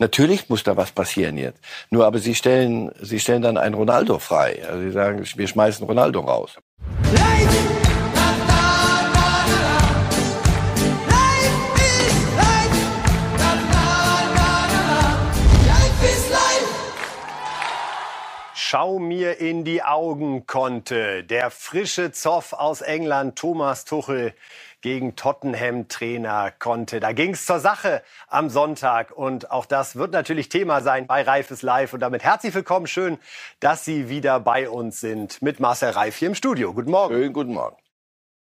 Natürlich muss da was passieren jetzt. Nur aber sie stellen, sie stellen dann einen Ronaldo frei. Also sie sagen, wir schmeißen Ronaldo raus. Schau mir in die Augen konnte der frische Zoff aus England, Thomas Tuchel, gegen Tottenham-Trainer konnte. Da ging es zur Sache am Sonntag und auch das wird natürlich Thema sein bei Reifes Live. Und damit herzlich willkommen, schön, dass Sie wieder bei uns sind mit Marcel Reif hier im Studio. Guten Morgen. Schönen guten Morgen.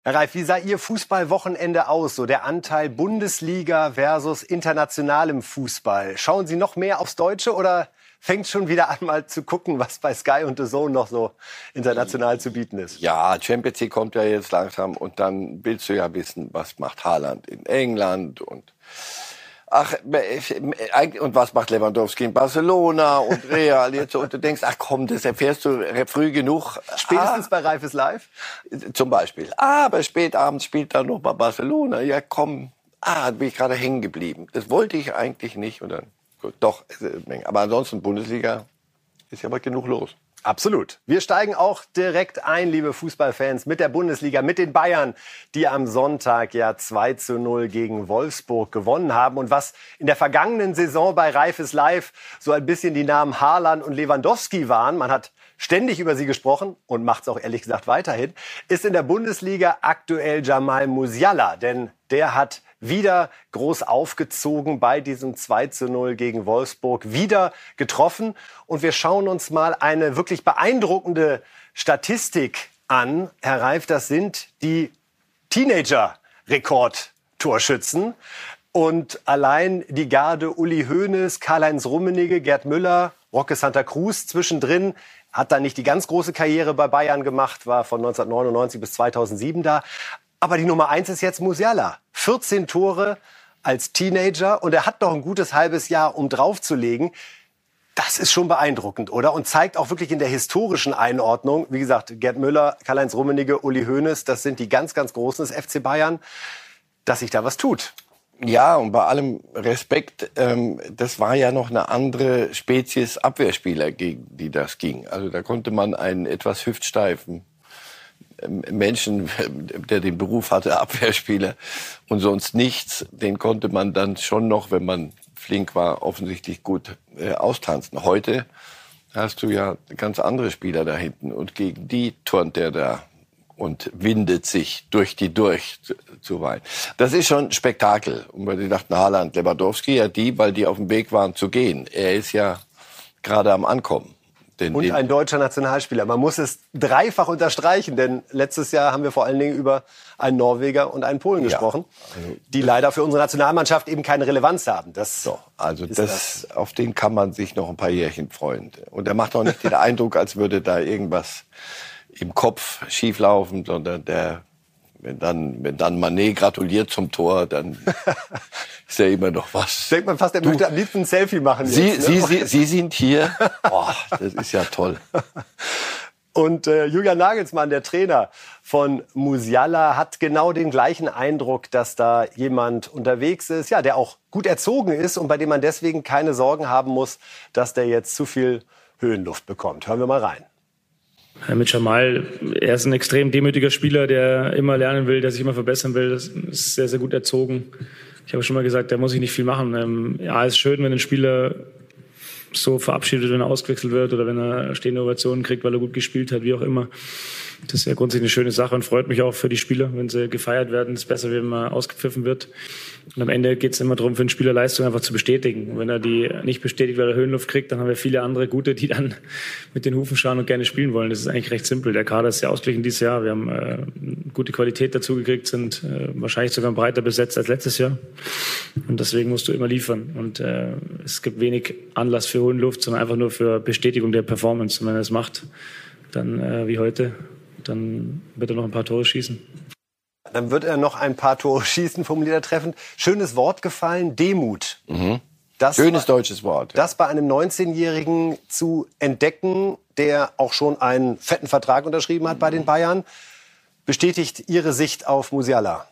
Herr Reif, wie sah Ihr Fußballwochenende aus? So der Anteil Bundesliga versus internationalem Fußball. Schauen Sie noch mehr aufs Deutsche oder fängt schon wieder an, mal zu gucken, was bei Sky und The Zone noch so international zu bieten ist. Ja, Champions League kommt ja jetzt langsam und dann willst du ja wissen, was macht Haaland in England und Ach, und was macht Lewandowski in Barcelona und Real jetzt? Und du denkst, ach komm, das erfährst du früh genug. Spätestens ah, bei Reifes Live? Zum Beispiel. Ah, aber spät abends spielt er noch bei Barcelona. Ja, komm. Ah, bin ich gerade hängen geblieben. Das wollte ich eigentlich nicht. Und dann Gut, doch, aber ansonsten Bundesliga ist ja mal genug los. Absolut. Wir steigen auch direkt ein, liebe Fußballfans, mit der Bundesliga, mit den Bayern, die am Sonntag ja 2 zu 0 gegen Wolfsburg gewonnen haben. Und was in der vergangenen Saison bei Reifes Live so ein bisschen die Namen Haaland und Lewandowski waren, man hat ständig über sie gesprochen und macht es auch ehrlich gesagt weiterhin, ist in der Bundesliga aktuell Jamal Musiala. Denn der hat wieder groß aufgezogen bei diesem 2 zu 0 gegen Wolfsburg, wieder getroffen. Und wir schauen uns mal eine wirklich beeindruckende Statistik an. Herr Reif, das sind die Teenager-Rekordtorschützen. Und allein die Garde Uli Hoeneß, Karl-Heinz Rummenigge, Gerd Müller, Rocke Santa Cruz zwischendrin hat dann nicht die ganz große Karriere bei Bayern gemacht, war von 1999 bis 2007 da. Aber die Nummer eins ist jetzt Musiala. 14 Tore als Teenager und er hat noch ein gutes halbes Jahr, um draufzulegen. Das ist schon beeindruckend, oder? Und zeigt auch wirklich in der historischen Einordnung, wie gesagt, Gerd Müller, Karl-Heinz Rummenigge, Uli Hoeneß, das sind die ganz, ganz Großen des FC Bayern, dass sich da was tut. Ja, und bei allem Respekt, ähm, das war ja noch eine andere Spezies Abwehrspieler, gegen die das ging. Also da konnte man einen etwas hüftsteifen Menschen, der den Beruf hatte, Abwehrspieler und sonst nichts, den konnte man dann schon noch, wenn man flink war, offensichtlich gut äh, austanzen. Heute hast du ja ganz andere Spieler da hinten und gegen die turnt der da und windet sich durch die durch zuweilen. Das ist schon Spektakel. Und weil die dachten, Haaland, Lewandowski, ja die, weil die auf dem Weg waren zu gehen. Er ist ja gerade am Ankommen. Den, und ein deutscher Nationalspieler. Man muss es dreifach unterstreichen, denn letztes Jahr haben wir vor allen Dingen über einen Norweger und einen Polen ja. gesprochen, also, die leider für unsere Nationalmannschaft eben keine Relevanz haben. Das so, also das, das, auf den kann man sich noch ein paar Jährchen freuen. Und er macht auch nicht den Eindruck, als würde da irgendwas im Kopf schieflaufen, sondern der wenn dann, wenn dann Manet gratuliert zum Tor, dann ist ja immer noch was. Denkt man fast, er möchte am liebsten ein Selfie machen. Sie, jetzt, ne? Sie, Sie, Sie sind hier. Boah, das ist ja toll. Und äh, Julian Nagelsmann, der Trainer von Musiala, hat genau den gleichen Eindruck, dass da jemand unterwegs ist, ja, der auch gut erzogen ist und bei dem man deswegen keine Sorgen haben muss, dass der jetzt zu viel Höhenluft bekommt. Hören wir mal rein. Mit Jamal, er ist ein extrem demütiger Spieler, der immer lernen will, der sich immer verbessern will. Das ist sehr, sehr gut erzogen. Ich habe schon mal gesagt, da muss ich nicht viel machen. Ähm, ja, es ist schön, wenn ein Spieler so verabschiedet, wenn er ausgewechselt wird oder wenn er stehende Ovationen kriegt, weil er gut gespielt hat, wie auch immer. Das ist ja grundsätzlich eine schöne Sache und freut mich auch für die Spieler, wenn sie gefeiert werden. Es ist besser, wenn man ausgepfiffen wird. Und am Ende geht es immer darum, für den Spieler Leistung einfach zu bestätigen. Und wenn er die nicht bestätigt, weil er Höhenluft kriegt, dann haben wir viele andere gute, die dann mit den Hufen schauen und gerne spielen wollen. Das ist eigentlich recht simpel. Der Kader ist sehr ausgeglichen dieses Jahr. Wir haben äh, gute Qualität dazu gekriegt, sind äh, wahrscheinlich sogar breiter besetzt als letztes Jahr. Und deswegen musst du immer liefern. Und äh, es gibt wenig Anlass für Höhenluft, sondern einfach nur für Bestätigung der Performance. Und wenn er es macht, dann äh, wie heute, dann wird er noch ein paar Tore schießen. Dann wird er noch ein paar Tore schießen, formuliert er treffend. Schönes Wort gefallen, Demut. Mhm. Das Schönes bei, deutsches Wort. Das bei einem 19-Jährigen zu entdecken, der auch schon einen fetten Vertrag unterschrieben hat bei den Bayern, bestätigt Ihre Sicht auf Musiala?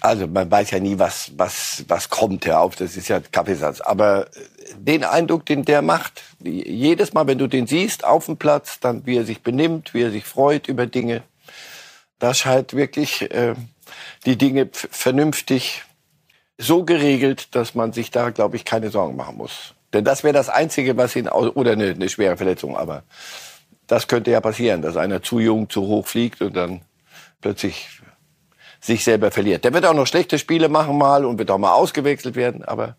Also man weiß ja nie, was, was, was kommt herauf. Das ist ja Kaffeesatz. Aber den Eindruck, den der macht, jedes Mal, wenn du den siehst auf dem Platz, dann wie er sich benimmt, wie er sich freut über Dinge, das scheint wirklich äh, die Dinge vernünftig so geregelt, dass man sich da, glaube ich, keine Sorgen machen muss. Denn das wäre das Einzige, was ihn oder eine, eine schwere Verletzung, aber das könnte ja passieren, dass einer zu jung, zu hoch fliegt und dann plötzlich sich selber verliert. Der wird auch noch schlechte Spiele machen mal und wird auch mal ausgewechselt werden, aber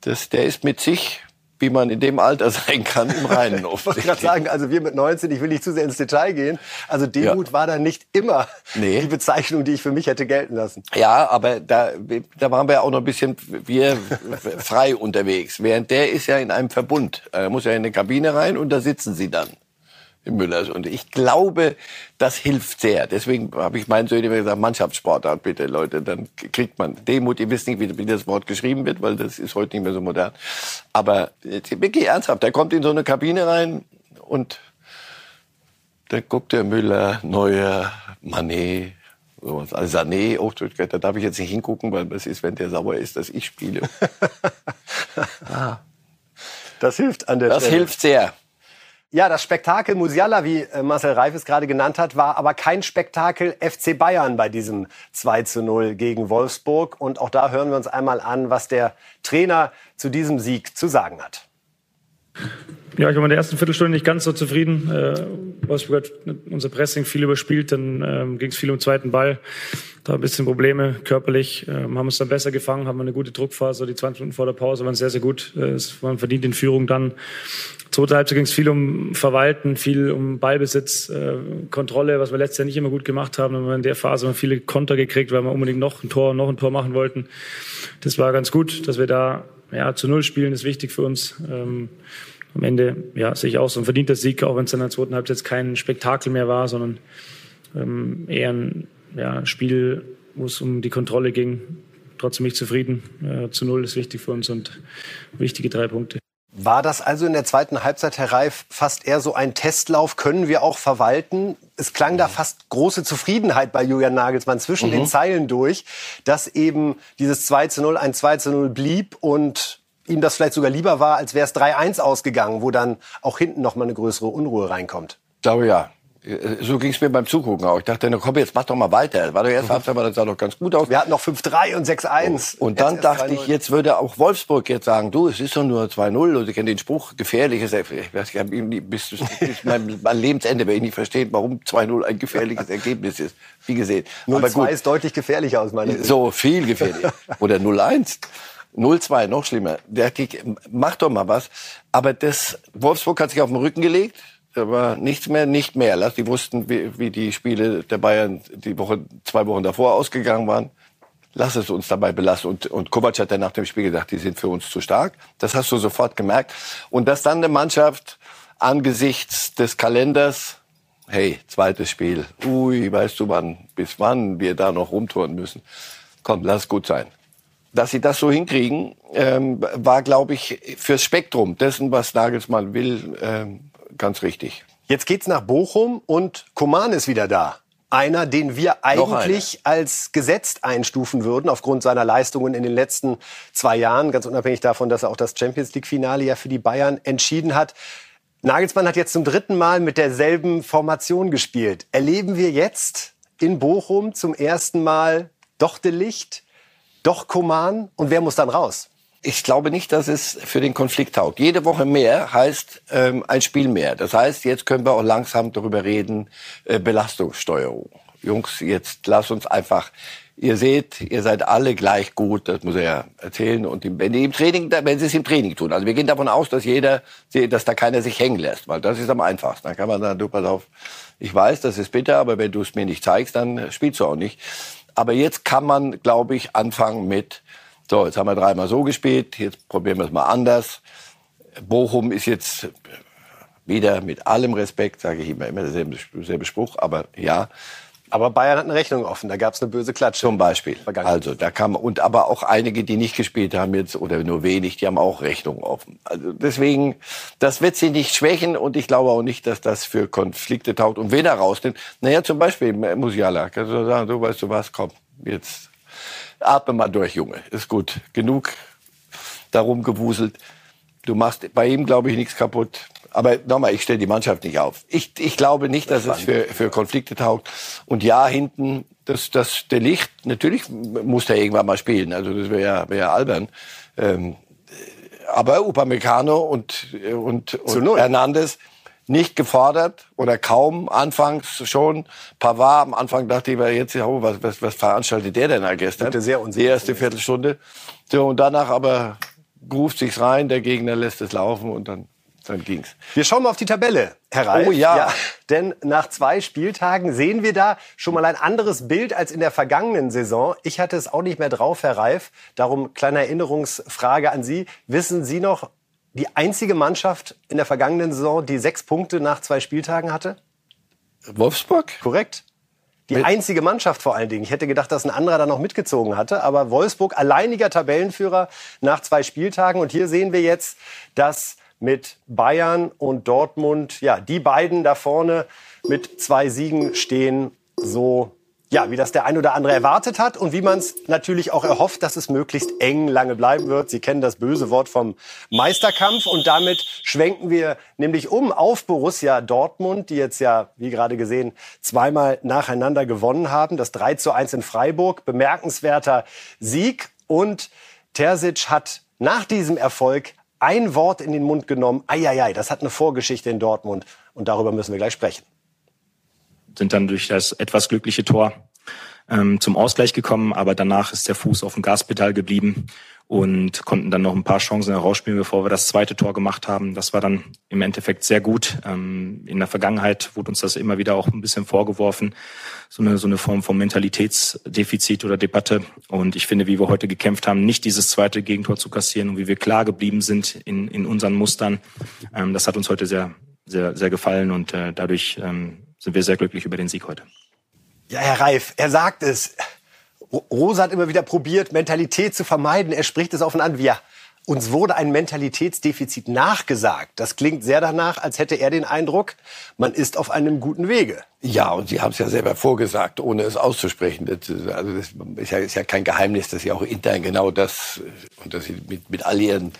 das, der ist mit sich, wie man in dem Alter sein kann, im Reinen Ich wollte gerade sagen, also wir mit 19, ich will nicht zu sehr ins Detail gehen, also Demut ja. war da nicht immer nee. die Bezeichnung, die ich für mich hätte gelten lassen. Ja, aber da, da waren wir auch noch ein bisschen wir frei unterwegs. Während der ist ja in einem Verbund. Er muss ja in eine Kabine rein und da sitzen sie dann Müllers. Und ich glaube, das hilft sehr. Deswegen habe ich meinen Söhnen gesagt, Mannschaftssportart bitte, Leute. Dann kriegt man Demut. Ihr wisst nicht, wie, wie, das Wort geschrieben wird, weil das ist heute nicht mehr so modern. Aber wirklich ernsthaft, der kommt in so eine Kabine rein und da guckt der Müller, Neuer, Manet, sowas. Also Sané, oh, da darf ich jetzt nicht hingucken, weil das ist, wenn der sauer ist, dass ich spiele. ah. Das hilft an der Das Stelle. hilft sehr. Ja, das Spektakel Musiala, wie äh, Marcel Reif es gerade genannt hat, war aber kein Spektakel FC Bayern bei diesem 2 zu 0 gegen Wolfsburg. Und auch da hören wir uns einmal an, was der Trainer zu diesem Sieg zu sagen hat. Ja, ich war in der ersten Viertelstunde nicht ganz so zufrieden. Äh, Wolfsburg hat unser Pressing viel überspielt, dann ähm, ging es viel um den zweiten Ball. Da ein bisschen Probleme körperlich, ähm, haben uns dann besser gefangen, haben eine gute Druckphase. Die 20 Minuten vor der Pause waren sehr, sehr gut. Äh, es waren verdient in Führung dann. Zweite Halbzeit ging es viel um Verwalten, viel um Ballbesitz, äh, Kontrolle, was wir letztes Jahr nicht immer gut gemacht haben. Haben in der Phase haben viele Konter gekriegt, weil wir unbedingt noch ein Tor, noch ein Tor machen wollten. Das war ganz gut, dass wir da ja, zu Null spielen, ist wichtig für uns. Ähm, am Ende ja, sehe ich auch so ein verdienter Sieg, auch wenn es in der zweiten Halbzeit kein Spektakel mehr war, sondern ähm, eher ein ja, Spiel, wo es um die Kontrolle ging. Trotzdem nicht zufrieden. Äh, zu Null ist wichtig für uns und wichtige drei Punkte. War das also in der zweiten Halbzeit, Herr Reif, fast eher so ein Testlauf? Können wir auch verwalten? Es klang da fast große Zufriedenheit bei Julian Nagelsmann zwischen mhm. den Zeilen durch, dass eben dieses 2 zu 0 ein 2 zu 0 blieb und ihm das vielleicht sogar lieber war, als wäre es 3-1 ausgegangen, wo dann auch hinten noch mal eine größere Unruhe reinkommt. Ich glaube ja. So ging es mir beim Zugucken auch. Ich dachte, na komm, jetzt mach doch mal weiter. War doch erst mhm. Halbzeit, aber das sah doch ganz gut aus. Wir hatten noch 5-3 und 6-1. Und dann dachte ich, jetzt würde auch Wolfsburg jetzt sagen, du, es ist doch nur 2-0. Und ich kenne den Spruch, gefährliches, ich weiß, ich bis, bis mein, mein Lebensende, wenn ich nicht verstehen, warum 2-0 ein gefährliches Ergebnis ist. Wie gesehen. 0-2 ist deutlich gefährlicher aus meiner Sicht. So, viel gefährlicher. Oder 0-1. 0-2, noch schlimmer. Der die, mach doch mal was. Aber das, Wolfsburg hat sich auf den Rücken gelegt. War nichts mehr, nicht mehr. Lass, die wussten, wie, wie die Spiele der Bayern die Woche, zwei Wochen davor ausgegangen waren. Lass es uns dabei belassen. Und, und Kovac hat dann nach dem Spiel gesagt, die sind für uns zu stark. Das hast du sofort gemerkt. Und dass dann eine Mannschaft angesichts des Kalenders, hey, zweites Spiel, ui, weißt du wann, bis wann wir da noch rumtouren müssen. Komm, lass gut sein dass sie das so hinkriegen, ähm, war, glaube ich, fürs Spektrum dessen, was Nagelsmann will, ähm, ganz richtig. Jetzt geht's nach Bochum und Koman ist wieder da. Einer, den wir eigentlich als gesetzt einstufen würden, aufgrund seiner Leistungen in den letzten zwei Jahren, ganz unabhängig davon, dass er auch das Champions League-Finale ja für die Bayern entschieden hat. Nagelsmann hat jetzt zum dritten Mal mit derselben Formation gespielt. Erleben wir jetzt in Bochum zum ersten Mal doch de Licht, doch Koman und wer muss dann raus? Ich glaube nicht, dass es für den Konflikt taugt. Jede Woche mehr heißt ähm, ein Spiel mehr. Das heißt, jetzt können wir auch langsam darüber reden, äh, Belastungssteuerung. Jungs, jetzt lass uns einfach Ihr seht, ihr seid alle gleich gut, das muss er ja erzählen. Und wenn die im Training, wenn sie es im Training tun. Also wir gehen davon aus, dass jeder, dass da keiner sich hängen lässt, weil das ist am einfachsten. Dann kann man sagen, du pass auf, ich weiß, das ist bitter, aber wenn du es mir nicht zeigst, dann spielst du auch nicht. Aber jetzt kann man, glaube ich, anfangen mit, so, jetzt haben wir dreimal so gespielt, jetzt probieren wir es mal anders. Bochum ist jetzt wieder mit allem Respekt, sage ich immer, immer derselbe, derselbe Spruch, aber ja, aber Bayern hat eine Rechnung offen, da gab es eine böse Klatsche. Zum Beispiel. Also da kam und aber auch einige, die nicht gespielt haben jetzt oder nur wenig, die haben auch Rechnungen offen. Also deswegen, das wird sie nicht schwächen und ich glaube auch nicht, dass das für Konflikte taugt. Und wen er rausnimmt, naja, zum Beispiel Musiala, kannst du sagen, du weißt du was, komm, jetzt atme mal durch, Junge. Ist gut. Genug darum gewuselt. Du machst bei ihm, glaube ich, nichts kaputt. Aber nochmal, ich stelle die Mannschaft nicht auf. Ich, ich glaube nicht, dass es für, für Konflikte taugt. Und ja, hinten, das, das, der Licht, natürlich muss der irgendwann mal spielen. Also das wäre ja, wär ja albern. Ähm, aber Upamecano und, und, und Hernandez nicht gefordert oder kaum anfangs schon. Pavard am Anfang dachte ich, jetzt, oh, was, was, was veranstaltet der denn da gestern? Sehr Die erste Viertelstunde. So, und danach aber ruft sich's rein, der Gegner lässt es laufen und dann dann ging's. Wir schauen mal auf die Tabelle, Herr Reif. Oh ja. ja. Denn nach zwei Spieltagen sehen wir da schon mal ein anderes Bild als in der vergangenen Saison. Ich hatte es auch nicht mehr drauf, Herr Reif. Darum kleine Erinnerungsfrage an Sie. Wissen Sie noch, die einzige Mannschaft in der vergangenen Saison, die sechs Punkte nach zwei Spieltagen hatte? Wolfsburg? Korrekt. Die Mit einzige Mannschaft vor allen Dingen. Ich hätte gedacht, dass ein anderer da noch mitgezogen hatte. Aber Wolfsburg alleiniger Tabellenführer nach zwei Spieltagen. Und hier sehen wir jetzt, dass mit Bayern und Dortmund, ja, die beiden da vorne mit zwei Siegen stehen, so ja, wie das der ein oder andere erwartet hat und wie man es natürlich auch erhofft, dass es möglichst eng lange bleiben wird. Sie kennen das böse Wort vom Meisterkampf und damit schwenken wir nämlich um auf Borussia Dortmund, die jetzt ja, wie gerade gesehen, zweimal nacheinander gewonnen haben. Das 3 zu 1 in Freiburg, bemerkenswerter Sieg und Terzic hat nach diesem Erfolg ein Wort in den Mund genommen. Eieiei, das hat eine Vorgeschichte in Dortmund. Und darüber müssen wir gleich sprechen. Sind dann durch das etwas glückliche Tor ähm, zum Ausgleich gekommen, aber danach ist der Fuß auf dem Gaspedal geblieben und konnten dann noch ein paar Chancen herausspielen, bevor wir das zweite Tor gemacht haben. Das war dann im Endeffekt sehr gut. Ähm, in der Vergangenheit wurde uns das immer wieder auch ein bisschen vorgeworfen, so eine, so eine Form von Mentalitätsdefizit oder Debatte. Und ich finde, wie wir heute gekämpft haben, nicht dieses zweite Gegentor zu kassieren und wie wir klar geblieben sind in, in unseren Mustern, ähm, das hat uns heute sehr, sehr, sehr gefallen und äh, dadurch ähm, sind wir sehr glücklich über den Sieg heute. Ja, Herr Reif, er sagt es. Rosa hat immer wieder probiert, Mentalität zu vermeiden. Er spricht es offen an. Wir, uns wurde ein Mentalitätsdefizit nachgesagt. Das klingt sehr danach, als hätte er den Eindruck, man ist auf einem guten Wege. Ja, und Sie haben es ja selber vorgesagt, ohne es auszusprechen. Das, also das ist ja, ist ja kein Geheimnis, dass Sie auch intern genau das und dass Sie mit, mit all Ihren,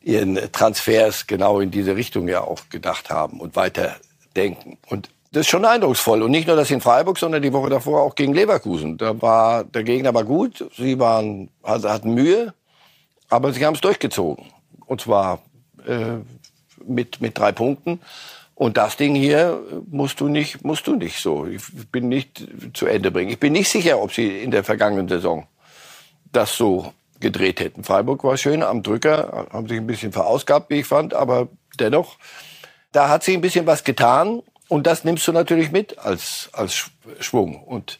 Ihren Transfers genau in diese Richtung ja auch gedacht haben und weiter denken. Und das ist schon eindrucksvoll. Und nicht nur das in Freiburg, sondern die Woche davor auch gegen Leverkusen. Da war, der Gegner war gut, sie waren, also hatten Mühe, aber sie haben es durchgezogen. Und zwar äh, mit, mit drei Punkten. Und das Ding hier musst du nicht, musst du nicht so. Ich bin nicht zu Ende bringen. Ich bin nicht sicher, ob sie in der vergangenen Saison das so gedreht hätten. Freiburg war schön am Drücker, haben sich ein bisschen verausgabt, wie ich fand, aber dennoch, da hat sich ein bisschen was getan. Und das nimmst du natürlich mit als, als Schwung. Und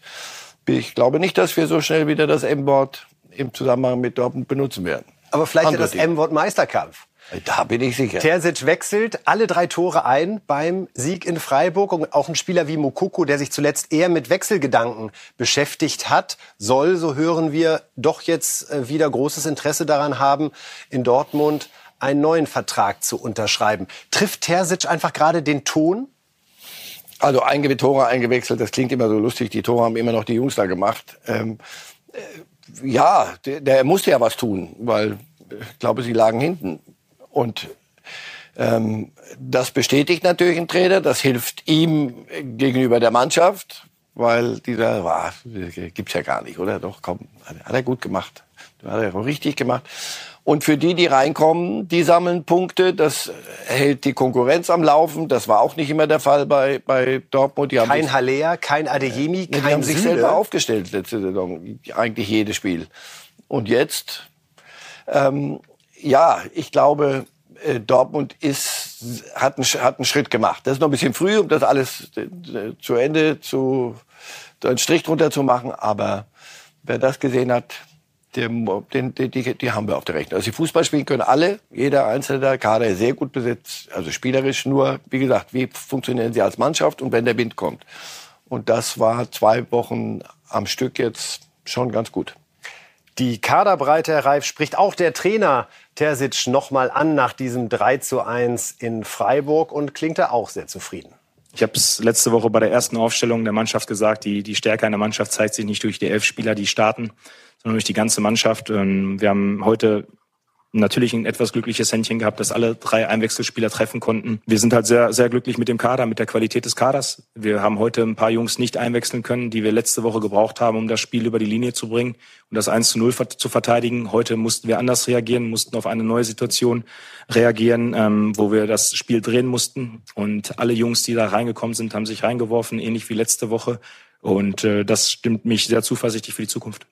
ich glaube nicht, dass wir so schnell wieder das M-Wort im Zusammenhang mit Dortmund benutzen werden. Aber vielleicht ja das M-Wort Meisterkampf. Da bin ich sicher. Terzic wechselt alle drei Tore ein beim Sieg in Freiburg. Und auch ein Spieler wie Mokoko, der sich zuletzt eher mit Wechselgedanken beschäftigt hat, soll, so hören wir, doch jetzt äh, wieder großes Interesse daran haben, in Dortmund einen neuen Vertrag zu unterschreiben. Trifft Terzic einfach gerade den Ton also einige Tore eingewechselt, das klingt immer so lustig. Die Tore haben immer noch die Jungs da gemacht. Ähm, äh, ja, der, der, musste ja was tun, weil ich glaube, sie lagen hinten. Und ähm, das bestätigt natürlich ein Trainer, das hilft ihm gegenüber der Mannschaft, weil dieser, boah, gibt's ja gar nicht, oder? Doch, komm, hat er gut gemacht. Hat er richtig gemacht. Und für die, die reinkommen, die sammeln Punkte. Das hält die Konkurrenz am Laufen. Das war auch nicht immer der Fall bei, bei Dortmund. Die kein Halea, kein Adeyemi, kein Die haben sich selber aufgestellt letzte Saison. Eigentlich jedes Spiel. Und jetzt, ähm, ja, ich glaube, äh, Dortmund ist, hat, einen, hat einen Schritt gemacht. Das ist noch ein bisschen früh, um das alles äh, zu Ende zu, einen Strich drunter zu machen. Aber wer das gesehen hat, den, den, die, die, die haben wir auf der Rechnung. Also die Fußball spielen können alle, jeder einzelne der Kader ist sehr gut besetzt, also spielerisch nur, wie gesagt, wie funktionieren sie als Mannschaft und wenn der Wind kommt. Und das war zwei Wochen am Stück jetzt schon ganz gut. Die Kaderbreite, Herr Reif, spricht auch der Trainer Terzic nochmal an nach diesem 3 zu 1 in Freiburg und klingt er auch sehr zufrieden. Ich habe es letzte Woche bei der ersten Aufstellung der Mannschaft gesagt, die, die Stärke einer Mannschaft zeigt sich nicht durch die elf Spieler, die starten, sondern durch die ganze Mannschaft. Ähm, wir haben heute natürlich ein etwas glückliches Händchen gehabt, dass alle drei Einwechselspieler treffen konnten. Wir sind halt sehr, sehr glücklich mit dem Kader, mit der Qualität des Kaders. Wir haben heute ein paar Jungs nicht einwechseln können, die wir letzte Woche gebraucht haben, um das Spiel über die Linie zu bringen und das 1 zu 0 zu verteidigen. Heute mussten wir anders reagieren, mussten auf eine neue Situation reagieren, ähm, wo wir das Spiel drehen mussten. Und alle Jungs, die da reingekommen sind, haben sich reingeworfen, ähnlich wie letzte Woche. Und äh, das stimmt mich sehr zuversichtlich für die Zukunft.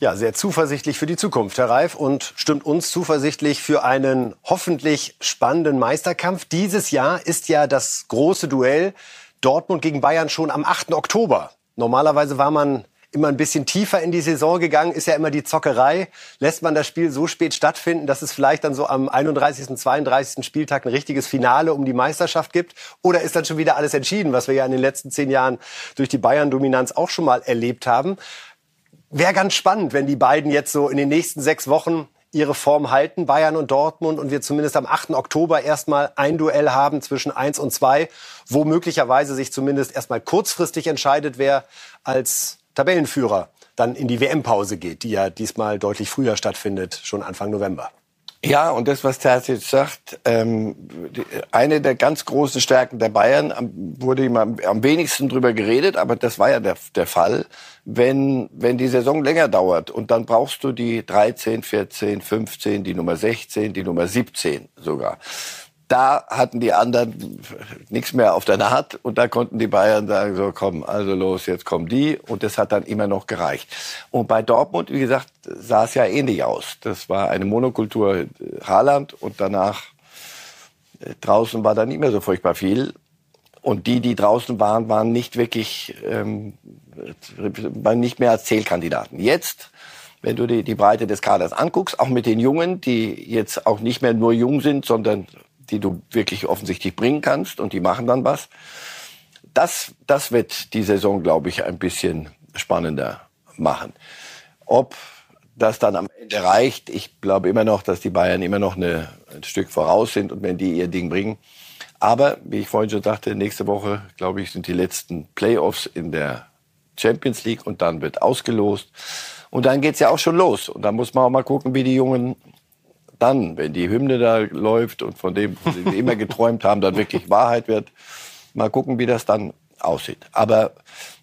Ja, sehr zuversichtlich für die Zukunft, Herr Reif, und stimmt uns zuversichtlich für einen hoffentlich spannenden Meisterkampf. Dieses Jahr ist ja das große Duell Dortmund gegen Bayern schon am 8. Oktober. Normalerweise war man immer ein bisschen tiefer in die Saison gegangen, ist ja immer die Zockerei. Lässt man das Spiel so spät stattfinden, dass es vielleicht dann so am 31., 32. Spieltag ein richtiges Finale um die Meisterschaft gibt? Oder ist dann schon wieder alles entschieden, was wir ja in den letzten zehn Jahren durch die Bayern-Dominanz auch schon mal erlebt haben? Wäre ganz spannend, wenn die beiden jetzt so in den nächsten sechs Wochen ihre Form halten, Bayern und Dortmund, und wir zumindest am 8. Oktober erstmal ein Duell haben zwischen 1 und 2, wo möglicherweise sich zumindest erstmal kurzfristig entscheidet, wer als Tabellenführer dann in die WM-Pause geht, die ja diesmal deutlich früher stattfindet, schon Anfang November. Ja, und das, was Terzic sagt, ähm, die, eine der ganz großen Stärken der Bayern, wurde immer am, am, wenigsten drüber geredet, aber das war ja der, der Fall, wenn, wenn die Saison länger dauert und dann brauchst du die 13, 14, 15, die Nummer 16, die Nummer 17 sogar da hatten die anderen nichts mehr auf der Naht und da konnten die Bayern sagen, so komm, also los, jetzt kommen die und das hat dann immer noch gereicht. Und bei Dortmund, wie gesagt, sah es ja ähnlich aus. Das war eine Monokultur äh, Haaland und danach äh, draußen war da nicht mehr so furchtbar viel. Und die, die draußen waren, waren nicht wirklich, ähm, waren nicht mehr als Zählkandidaten. Jetzt wenn du die, die Breite des Kaders anguckst, auch mit den Jungen, die jetzt auch nicht mehr nur jung sind, sondern die du wirklich offensichtlich bringen kannst und die machen dann was. Das, das wird die Saison, glaube ich, ein bisschen spannender machen. Ob das dann am Ende reicht, ich glaube immer noch, dass die Bayern immer noch eine, ein Stück voraus sind und wenn die ihr Ding bringen. Aber, wie ich vorhin schon sagte, nächste Woche, glaube ich, sind die letzten Playoffs in der Champions League und dann wird ausgelost. Und dann geht's ja auch schon los. Und da muss man auch mal gucken, wie die Jungen dann, wenn die Hymne da läuft und von dem, von dem wir immer geträumt haben, dann wirklich Wahrheit wird, mal gucken, wie das dann aussieht. Aber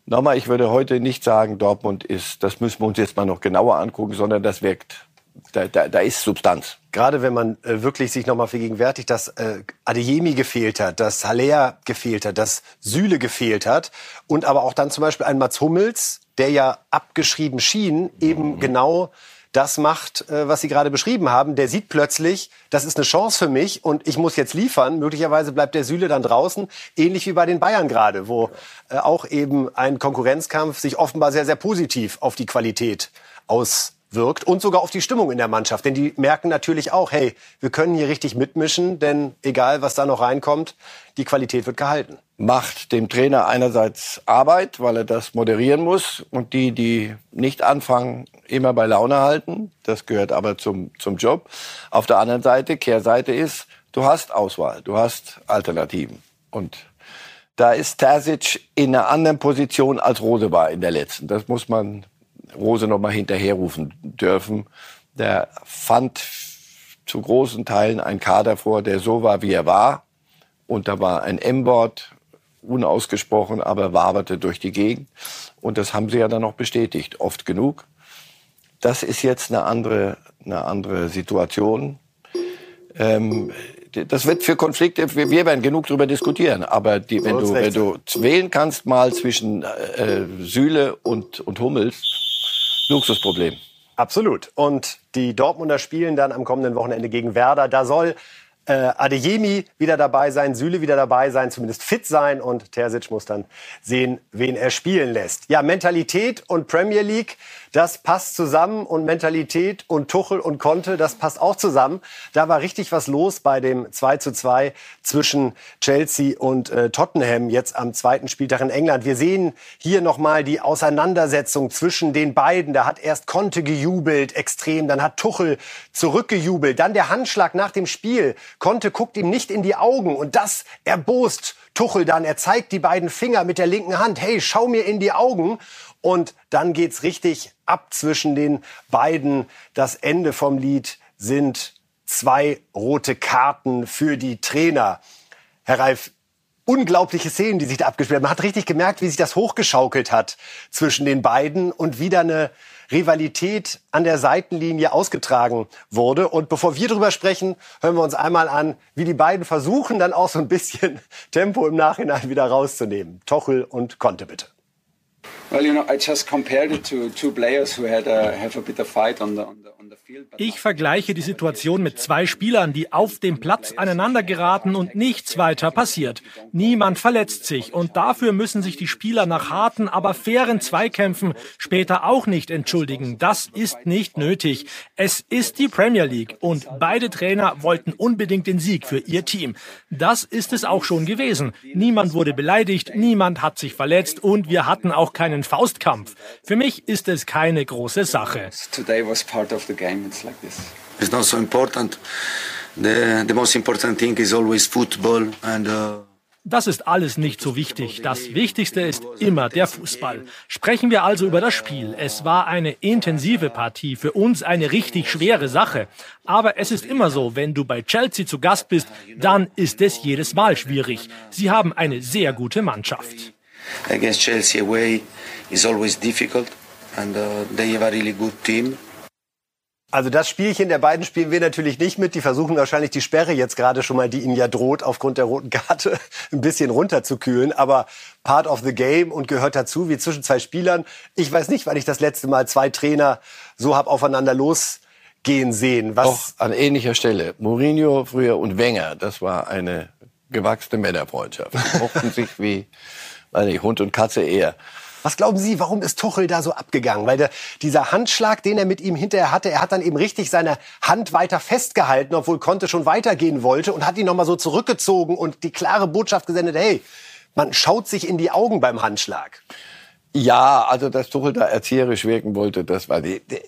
nochmal, ich würde heute nicht sagen, Dortmund ist, das müssen wir uns jetzt mal noch genauer angucken, sondern das wirkt, da, da, da ist Substanz. Gerade wenn man äh, wirklich sich nochmal vergegenwärtigt, dass äh, Adeyemi gefehlt hat, dass Haller gefehlt hat, dass Süle gefehlt hat und aber auch dann zum Beispiel ein Mats Hummels, der ja abgeschrieben schien, eben mhm. genau das macht, äh, was Sie gerade beschrieben haben. Der sieht plötzlich, das ist eine Chance für mich und ich muss jetzt liefern. Möglicherweise bleibt der Süle dann draußen, ähnlich wie bei den Bayern gerade, wo äh, auch eben ein Konkurrenzkampf sich offenbar sehr, sehr positiv auf die Qualität auswirkt und sogar auf die Stimmung in der Mannschaft. Denn die merken natürlich auch, hey, wir können hier richtig mitmischen, denn egal, was da noch reinkommt, die Qualität wird gehalten macht dem Trainer einerseits Arbeit, weil er das moderieren muss und die, die nicht anfangen, immer bei Laune halten. Das gehört aber zum, zum Job. Auf der anderen Seite, Kehrseite ist, du hast Auswahl, du hast Alternativen. Und da ist Terzic in einer anderen Position als Rose war in der letzten. Das muss man Rose noch mal hinterherrufen dürfen. Der fand zu großen Teilen einen Kader vor, der so war, wie er war. Und da war ein M-Wort unausgesprochen, aber waberte durch die Gegend. Und das haben sie ja dann noch bestätigt, oft genug. Das ist jetzt eine andere, eine andere Situation. Ähm, das wird für Konflikte, wir, werden genug darüber diskutieren, aber die, wenn, du, wenn du wählen kannst mal zwischen äh, Sühle und, und Hummels, Luxusproblem. Absolut. Und die Dortmunder spielen dann am kommenden Wochenende gegen Werder. Da soll äh, Adeyemi wieder dabei sein, Süle wieder dabei sein, zumindest fit sein und Terzic muss dann sehen, wen er spielen lässt. Ja, Mentalität und Premier League, das passt zusammen und Mentalität und Tuchel und Conte, das passt auch zusammen. Da war richtig was los bei dem 2 zu 2 zwischen Chelsea und äh, Tottenham jetzt am zweiten Spieltag in England. Wir sehen hier nochmal die Auseinandersetzung zwischen den beiden. Da hat erst Conte gejubelt, extrem, dann hat Tuchel zurückgejubelt, dann der Handschlag nach dem Spiel. Conte guckt ihm nicht in die Augen und das erbost Tuchel dann. Er zeigt die beiden Finger mit der linken Hand. Hey, schau mir in die Augen. Und dann geht's richtig ab zwischen den beiden. Das Ende vom Lied sind zwei rote Karten für die Trainer. Herr Reif, unglaubliche Szenen, die sich da abgespielt haben. Man hat richtig gemerkt, wie sich das hochgeschaukelt hat zwischen den beiden und wieder eine Rivalität an der Seitenlinie ausgetragen wurde. Und bevor wir darüber sprechen, hören wir uns einmal an, wie die beiden versuchen, dann auch so ein bisschen Tempo im Nachhinein wieder rauszunehmen. Tochel und Conte bitte. Well, you know, I just compared it to two players who had a, have a bit of fight on the, on the ich vergleiche die Situation mit zwei Spielern, die auf dem Platz aneinander geraten und nichts weiter passiert. Niemand verletzt sich und dafür müssen sich die Spieler nach harten, aber fairen Zweikämpfen später auch nicht entschuldigen. Das ist nicht nötig. Es ist die Premier League und beide Trainer wollten unbedingt den Sieg für ihr Team. Das ist es auch schon gewesen. Niemand wurde beleidigt, niemand hat sich verletzt und wir hatten auch keinen Faustkampf. Für mich ist es keine große Sache. Today was part of the game. It's like this. It's not so important. The, the most important thing is always football and. Uh das ist alles nicht so wichtig. Das Wichtigste ist immer der Fußball. Sprechen wir also über das Spiel. Es war eine intensive Partie, für uns eine richtig schwere Sache. Aber es ist immer so, wenn du bei Chelsea zu Gast bist, dann ist es jedes Mal schwierig. Sie haben eine sehr gute Mannschaft. Against Chelsea away is always difficult and uh, they have a really good team. Also das Spielchen der beiden spielen wir natürlich nicht mit. Die versuchen wahrscheinlich die Sperre jetzt gerade schon mal, die ihnen ja droht, aufgrund der roten Karte ein bisschen runterzukühlen. Aber part of the game und gehört dazu, wie zwischen zwei Spielern. Ich weiß nicht, wann ich das letzte Mal zwei Trainer so hab aufeinander losgehen sehen. Was Auch an ähnlicher Stelle. Mourinho früher und Wenger, das war eine gewachsene Männerfreundschaft. Die mochten sich wie, weiß nicht, Hund und Katze eher. Was glauben Sie, warum ist Tuchel da so abgegangen? Weil der, dieser Handschlag, den er mit ihm hinterher hatte, er hat dann eben richtig seine Hand weiter festgehalten, obwohl Conte schon weitergehen wollte und hat ihn nochmal so zurückgezogen und die klare Botschaft gesendet, hey, man schaut sich in die Augen beim Handschlag. Ja, also dass Tuchel da erzieherisch wirken wollte, das war die, die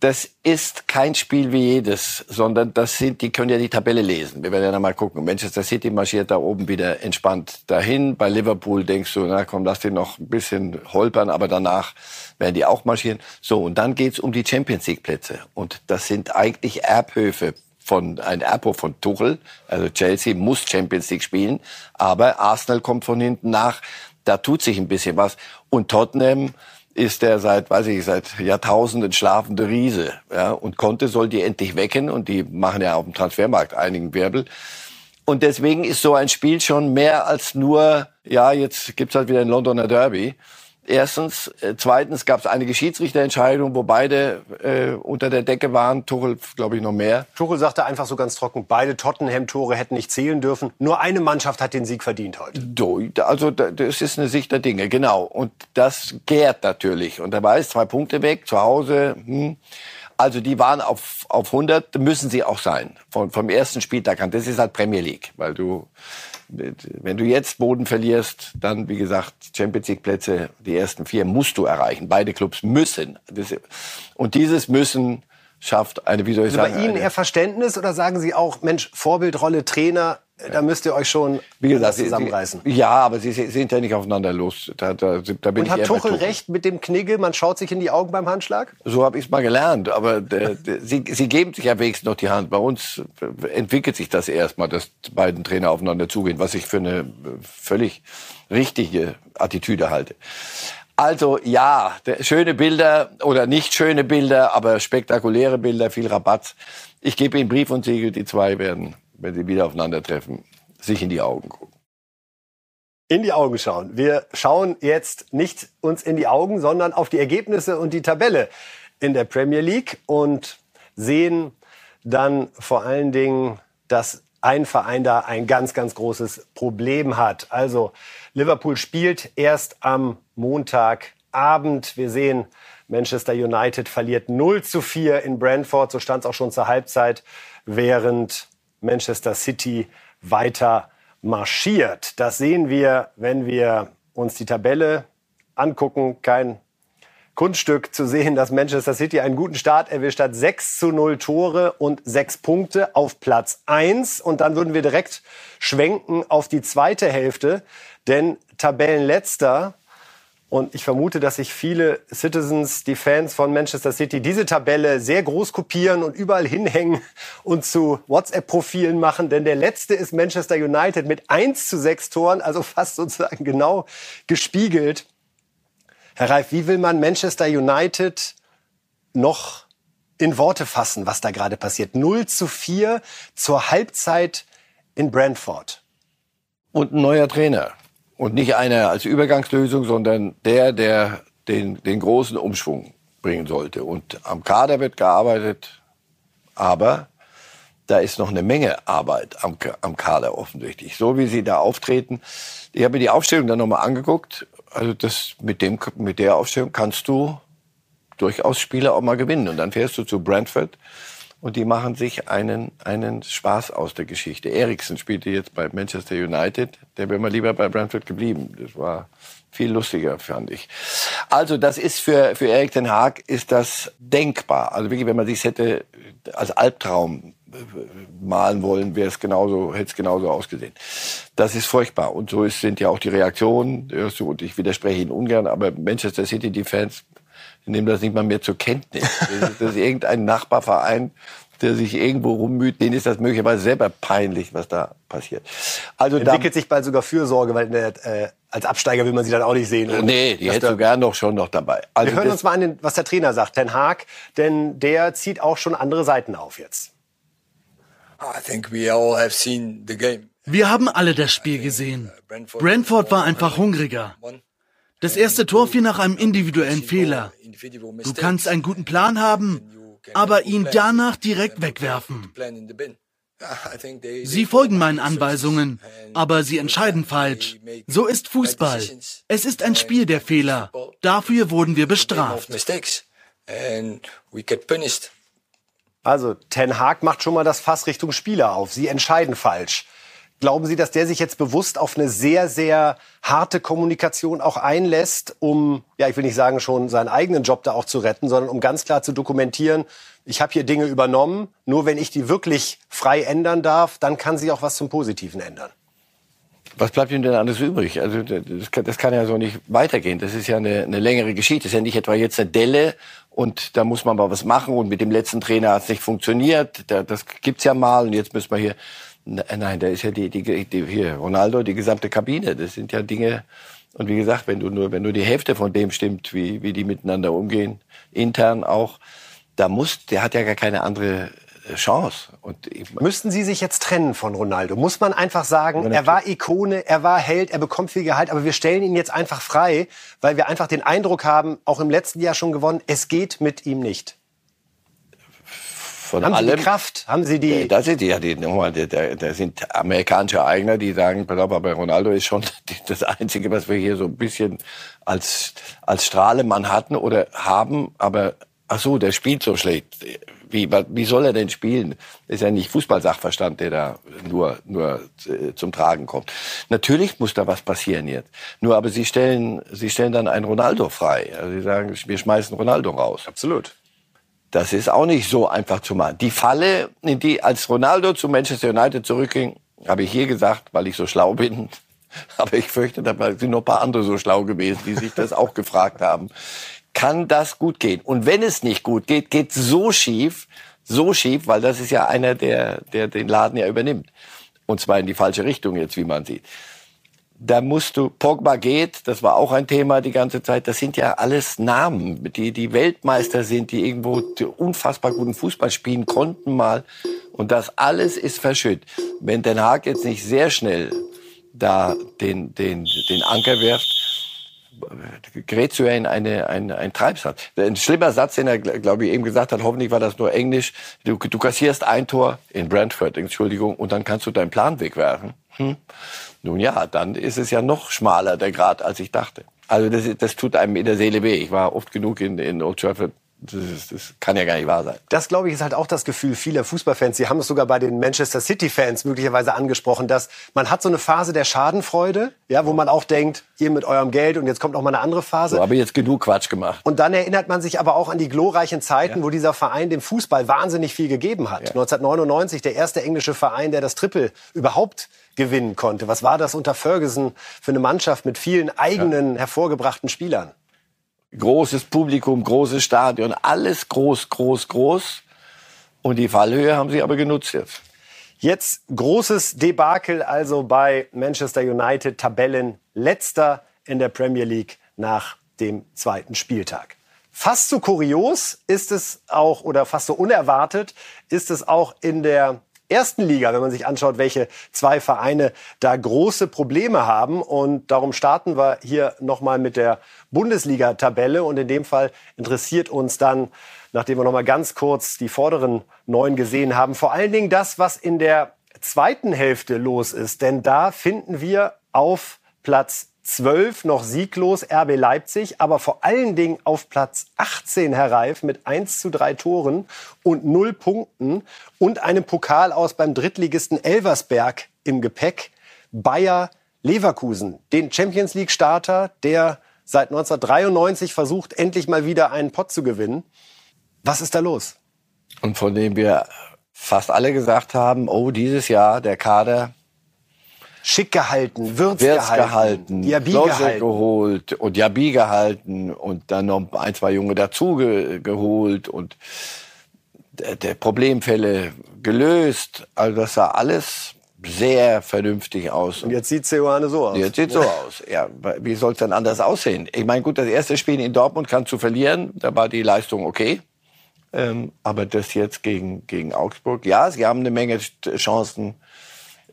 das ist kein Spiel wie jedes, sondern das sind, die können ja die Tabelle lesen. Wir werden ja mal gucken. Manchester City marschiert da oben wieder entspannt dahin. Bei Liverpool denkst du, na komm, lass den noch ein bisschen holpern, aber danach werden die auch marschieren. So, und dann geht's um die Champions League Plätze. Und das sind eigentlich Erbhöfe von, ein Erbhof von Tuchel. Also Chelsea muss Champions League spielen, aber Arsenal kommt von hinten nach. Da tut sich ein bisschen was. Und Tottenham, ist der seit, weiß ich, seit Jahrtausenden schlafende Riese. Ja, und Conte soll die endlich wecken und die machen ja auf dem Transfermarkt einigen Wirbel. Und deswegen ist so ein Spiel schon mehr als nur, ja, jetzt gibt's halt wieder ein Londoner Derby. Erstens. Äh, zweitens gab es einige Schiedsrichterentscheidungen, wo beide äh, unter der Decke waren. Tuchel, glaube ich, noch mehr. Tuchel sagte einfach so ganz trocken, beide Tottenham-Tore hätten nicht zählen dürfen. Nur eine Mannschaft hat den Sieg verdient heute. Do, also das ist eine Sicht der Dinge, genau. Und das gärt natürlich. Und da war es zwei Punkte weg, zu Hause. Hm. Also die waren auf, auf 100, müssen sie auch sein. Von, vom ersten Spieltag an. Das ist halt Premier League, weil du wenn du jetzt Boden verlierst, dann, wie gesagt, Champions League Plätze, die ersten vier musst du erreichen. Beide Clubs müssen. Und dieses Müssen schafft eine, wie soll ich also sagen? Bei Ihnen eher Verständnis oder sagen Sie auch, Mensch, Vorbildrolle, Trainer, da müsst ihr euch schon Wie gesagt, zusammenreißen. Sie, ja, aber sie sind ja nicht aufeinander los. Da, da, da bin Und ich hat Tuchel, Tuchel recht mit dem Knigge, man schaut sich in die Augen beim Handschlag? So habe ich es mal gelernt. Aber der, sie, sie geben sich ja wenigstens noch die Hand. Bei uns entwickelt sich das erstmal, dass beiden Trainer aufeinander zugehen, was ich für eine völlig richtige Attitüde halte. Also ja, schöne Bilder oder nicht schöne Bilder, aber spektakuläre Bilder, viel Rabatt. Ich gebe Ihnen Brief und Siegel, die zwei werden wenn sie wieder aufeinandertreffen, sich in die Augen gucken. In die Augen schauen. Wir schauen jetzt nicht uns in die Augen, sondern auf die Ergebnisse und die Tabelle in der Premier League und sehen dann vor allen Dingen, dass ein Verein da ein ganz, ganz großes Problem hat. Also Liverpool spielt erst am Montagabend. Wir sehen, Manchester United verliert 0 zu 4 in Brentford. So stand es auch schon zur Halbzeit, während Manchester City weiter marschiert. Das sehen wir, wenn wir uns die Tabelle angucken. Kein Kunststück zu sehen, dass Manchester City einen guten Start erwischt hat. 6 zu 0 Tore und 6 Punkte auf Platz 1. Und dann würden wir direkt schwenken auf die zweite Hälfte. Denn Tabellenletzter und ich vermute, dass sich viele Citizens, die Fans von Manchester City, diese Tabelle sehr groß kopieren und überall hinhängen und zu WhatsApp-Profilen machen. Denn der letzte ist Manchester United mit 1 zu 6 Toren, also fast sozusagen genau gespiegelt. Herr Reif, wie will man Manchester United noch in Worte fassen, was da gerade passiert? 0 zu 4 zur Halbzeit in Brentford. Und ein neuer Trainer. Und nicht einer als Übergangslösung, sondern der, der den, den großen Umschwung bringen sollte. Und am Kader wird gearbeitet, aber da ist noch eine Menge Arbeit am, am Kader offensichtlich. So wie sie da auftreten. Ich habe mir die Aufstellung dann nochmal angeguckt. Also das, mit, dem, mit der Aufstellung kannst du durchaus Spiele auch mal gewinnen. Und dann fährst du zu Brentford und die machen sich einen, einen Spaß aus der Geschichte. Eriksen spielte jetzt bei Manchester United, der wäre mal lieber bei Brentford geblieben. Das war viel lustiger, fand ich. Also das ist für, für Erik den Haag ist das denkbar. Also wirklich, wenn man sich hätte als Albtraum äh, malen wollen, wäre es genauso, hätte es genauso ausgesehen. Das ist furchtbar. Und so ist, sind ja auch die Reaktionen. Und ich widerspreche Ihnen ungern, aber Manchester City, die Fans die nehmen das nicht mal mehr zur Kenntnis. Das ist irgendein Nachbarverein, der sich irgendwo rummüht, denen ist das möglicherweise selber peinlich, was da passiert. Also entwickelt sich bald sogar Fürsorge, weil der, äh, als Absteiger will man sie dann auch nicht sehen. Und nee, die hättest du gern noch schon noch dabei. Also wir hören uns mal an, den, was der Trainer sagt, Ten Haag, denn der zieht auch schon andere Seiten auf jetzt. Wir haben alle das Spiel gesehen. Brentford war einfach hungriger. Das erste Tor fiel nach einem individuellen Fehler. Du kannst einen guten Plan haben, aber ihn danach direkt wegwerfen. Sie folgen meinen Anweisungen, aber sie entscheiden falsch. So ist Fußball. Es ist ein Spiel der Fehler. Dafür wurden wir bestraft. Also, Ten Hag macht schon mal das Fass Richtung Spieler auf. Sie entscheiden falsch. Glauben Sie, dass der sich jetzt bewusst auf eine sehr, sehr harte Kommunikation auch einlässt, um, ja, ich will nicht sagen, schon seinen eigenen Job da auch zu retten, sondern um ganz klar zu dokumentieren, ich habe hier Dinge übernommen, nur wenn ich die wirklich frei ändern darf, dann kann sich auch was zum Positiven ändern. Was bleibt ihm denn alles übrig? Also das kann, das kann ja so nicht weitergehen. Das ist ja eine, eine längere Geschichte. Das ist ja nicht etwa jetzt eine Delle und da muss man mal was machen und mit dem letzten Trainer hat es nicht funktioniert. Das gibt's ja mal und jetzt müssen wir hier nein, da ist ja die, die, die hier, Ronaldo, die gesamte Kabine. Das sind ja Dinge. Und wie gesagt, wenn du nur, wenn nur die Hälfte von dem stimmt, wie, wie die miteinander umgehen, intern auch, da muss, der hat ja gar keine andere äh, Chance. Und Müssten Sie sich jetzt trennen von Ronaldo? Muss man einfach sagen, er war Ikone, er war Held, er bekommt viel Gehalt, aber wir stellen ihn jetzt einfach frei, weil wir einfach den Eindruck haben, auch im letzten Jahr schon gewonnen, es geht mit ihm nicht von haben allem. Sie die Kraft? Haben Sie die? Das sind ja, die, nochmal, da sind amerikanische Eigner, die sagen, aber Ronaldo ist schon das Einzige, was wir hier so ein bisschen als, als Strahlemann hatten oder haben, aber ach so, der spielt so schlecht. Wie, wie soll er denn spielen? ist ja nicht Fußballsachverstand, der da nur, nur äh, zum Tragen kommt. Natürlich muss da was passieren jetzt. Nur aber Sie stellen, Sie stellen dann einen Ronaldo frei. Also Sie sagen, wir schmeißen Ronaldo raus. Absolut. Das ist auch nicht so einfach zu machen. Die Falle, in die als Ronaldo zu Manchester United zurückging, habe ich hier gesagt, weil ich so schlau bin. Aber ich fürchte, da sind noch ein paar andere so schlau gewesen, die sich das auch gefragt haben. Kann das gut gehen? Und wenn es nicht gut geht, geht so schief, so schief, weil das ist ja einer, der, der den Laden ja übernimmt. Und zwar in die falsche Richtung jetzt, wie man sieht da musst du, Pogba geht, das war auch ein Thema die ganze Zeit, das sind ja alles Namen, die, die Weltmeister sind, die irgendwo unfassbar guten Fußball spielen konnten mal. Und das alles ist verschütt. Wenn Den Haag jetzt nicht sehr schnell da den, den, den Anker wirft, gerät ja in eine, eine, ein Treibsatz. Ein schlimmer Satz, den er, glaube ich, eben gesagt hat, hoffentlich war das nur Englisch, du, du kassierst ein Tor in Brentford, Entschuldigung, und dann kannst du deinen Plan wegwerfen. Hm? Nun ja, dann ist es ja noch schmaler der Grad, als ich dachte. Also das, das tut einem in der Seele weh. Ich war oft genug in, in Old Trafford Das, ist, das, kann ja gar nicht wahr sein. Das, glaube ich, ist halt auch das Gefühl vieler Fußballfans. Sie haben es sogar bei den Manchester City-Fans möglicherweise angesprochen, dass man hat so eine Phase der Schadenfreude, ja, wo man auch denkt, ihr mit eurem Geld und jetzt kommt noch mal eine andere Phase. So, habe ich jetzt genug Quatsch gemacht. Und dann erinnert man sich aber auch an die glorreichen Zeiten, ja. wo dieser Verein dem Fußball wahnsinnig viel gegeben hat. Ja. 1999 der erste englische Verein, der das Triple überhaupt gewinnen konnte. Was war das unter Ferguson für eine Mannschaft mit vielen eigenen ja. hervorgebrachten Spielern? großes Publikum, großes Stadion, alles groß, groß, groß. Und die Fallhöhe haben sie aber genutzt jetzt. Jetzt großes Debakel also bei Manchester United, Tabellenletzter in der Premier League nach dem zweiten Spieltag. Fast so kurios ist es auch oder fast so unerwartet ist es auch in der ersten Liga, wenn man sich anschaut, welche zwei Vereine da große Probleme haben. Und darum starten wir hier nochmal mit der Bundesliga-Tabelle. Und in dem Fall interessiert uns dann, nachdem wir nochmal ganz kurz die vorderen neun gesehen haben, vor allen Dingen das, was in der zweiten Hälfte los ist. Denn da finden wir auf Platz 12 noch sieglos RB Leipzig, aber vor allen Dingen auf Platz 18 Herr Reif mit 1 zu 3 Toren und 0 Punkten und einem Pokal aus beim Drittligisten Elversberg im Gepäck. Bayer Leverkusen, den Champions League Starter, der seit 1993 versucht, endlich mal wieder einen Pott zu gewinnen. Was ist da los? Und von dem wir fast alle gesagt haben, oh, dieses Jahr der Kader schick gehalten, Würz, Wirz gehalten, Diaby gehalten. geholt und Diaby gehalten und dann noch ein, zwei Junge dazu ge geholt und der, der Problemfälle gelöst. Also das sah alles sehr vernünftig aus. Und jetzt sieht Seoane so aus. Jetzt sieht so aus. Ja, wie soll es denn anders aussehen? Ich meine, gut, das erste Spiel in Dortmund kann zu verlieren, da war die Leistung okay. Ähm, aber das jetzt gegen, gegen Augsburg, ja, sie haben eine Menge Chancen